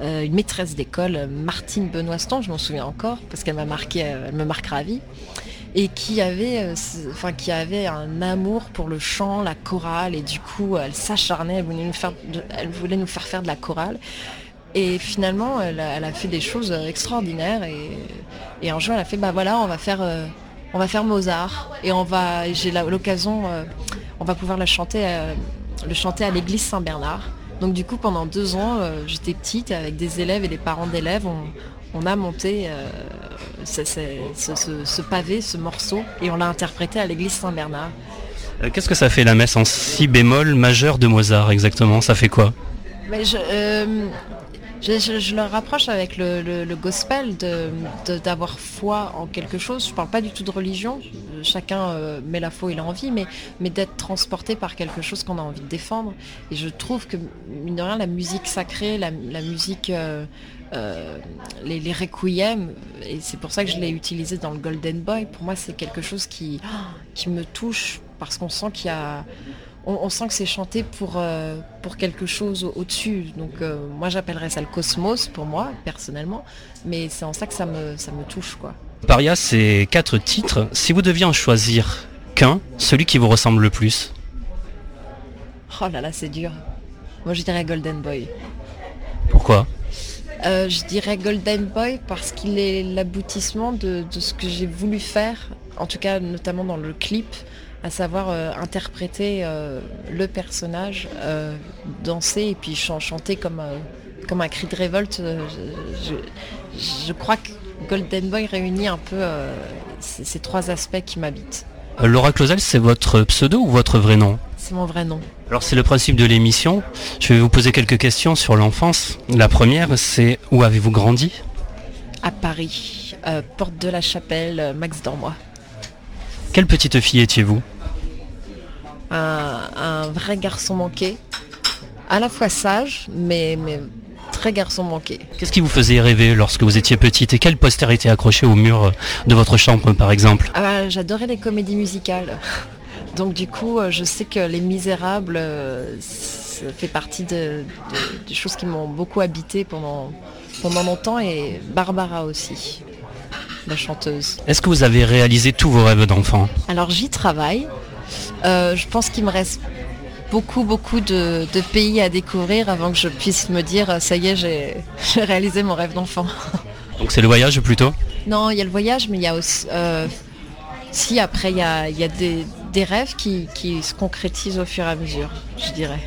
euh, une maîtresse d'école, Martine Benoiston, je m'en souviens encore, parce qu'elle m'a marqué, elle me marquera vie, et qui avait, euh, enfin, qui avait un amour pour le chant, la chorale, et du coup, elle s'acharnait, elle voulait nous faire, elle voulait nous faire faire de la chorale. Et finalement, elle a, fait des choses euh, extraordinaires. Et, un jour, elle a fait, bah voilà, on va faire, euh, on va faire Mozart. Et on va, j'ai l'occasion, on va pouvoir la chanter, le chanter à l'église Saint-Bernard. Donc du coup, pendant deux ans, j'étais petite avec des élèves et des parents d'élèves. On a monté ce, ce- ce- ce- ce pavé, ce morceau, et on l'a interprété à l'église Saint-Bernard. Euh, Qu'est-ce que ça fait la messe en si bémol majeur de Mozart exactement? Ça fait quoi? Mais je, euh, je, je- je le rapproche avec le, le- le gospel de- de- d'avoir foi en quelque chose. Je parle pas du tout de religion. Chacun euh, met la foi et l'envie, mais, mais d'être transporté par quelque chose qu'on a envie de défendre. Et je trouve que, mine de rien, la musique sacrée, la, la musique, euh, euh, les, les requiem, et c'est pour ça que je l'ai utilisé dans le Golden Boy, pour moi c'est quelque chose qui, qui me touche parce qu'on sent qu'il y a on, on sent que c'est chanté pour, euh, pour quelque chose au- au-dessus. Donc euh, moi j'appellerais ça le cosmos pour moi, personnellement. Mais c'est en ça que ça me, ça me touche quoi. Paria, c'est quatre titres. Si vous deviez en choisir qu'un, celui qui vous ressemble le plus, Oh là là, c'est dur. Moi je dirais Golden Boy. pourquoi? Euh, je dirais Golden Boy parce qu'il est l'aboutissement de, ce que j'ai voulu faire, en tout cas notamment dans le clip, à savoir euh, interpréter euh, le personnage, danser et puis chan- chanter comme, un cri de révolte. Je, crois que Golden Boy réunit un peu ces, ces trois aspects qui m'habitent. Laura Clausel, c'est votre pseudo ou votre vrai nom? C'est mon vrai nom. Alors c'est le principe de l'émission. Je vais vous poser quelques questions sur l'enfance. La première, c'est où avez-vous grandi? À Paris, euh, porte de la Chapelle, euh, Max Dormois. Quelle petite fille étiez-vous? Un, un vrai garçon manqué, à la fois sage, mais, mais très garçon manqué. Qu'est-ce qui vous faisait rêver lorsque vous étiez petite? Et quel poster était accroché au mur de votre chambre par exemple? Ah J'adorais les comédies musicales. Donc du coup, euh, je sais que Les Misérables, euh, ça fait partie de, de- des choses qui m'ont beaucoup habité pendant, pendant longtemps, et Barbara aussi, la chanteuse. Est-ce que vous avez réalisé tous vos rêves d'enfant? Alors j'y travaille. Euh, je pense qu'il me reste beaucoup, beaucoup de, de pays à découvrir avant que je puisse me dire, ça y est, j'ai réalisé mon rêve d'enfant. Donc c'est le voyage plutôt? Non, il y a le voyage, mais il y a aussi... euh, si, après, il y a, il y a des, des rêves qui, se concrétisent au fur et à mesure, je dirais.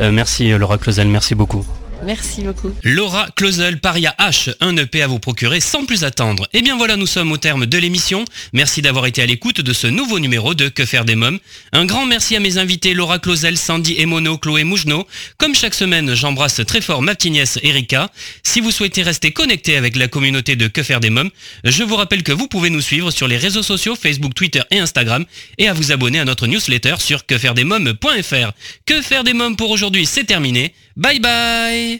Euh, Merci Laura Clausel, merci beaucoup. Merci beaucoup. Laura Clausel, Paria H, un EP à vous procurer sans plus attendre. Et bien voilà, nous sommes au terme de l'émission. Merci d'avoir été à l'écoute de ce nouveau numéro de Que faire des mômes. Un grand merci à mes invités Laura Clausel, Sandy Emono, Chloé Mougenot. Comme chaque semaine, j'embrasse très fort ma petite nièce Erika. Si vous souhaitez rester connecté avec la communauté de Que faire des mômes, je vous rappelle que vous pouvez nous suivre sur les réseaux sociaux Facebook, Twitter et Instagram et à vous abonner à notre newsletter sur quefairedesmômes.fr. Que faire des mômes pour aujourd'hui, c'est terminé. Bye bye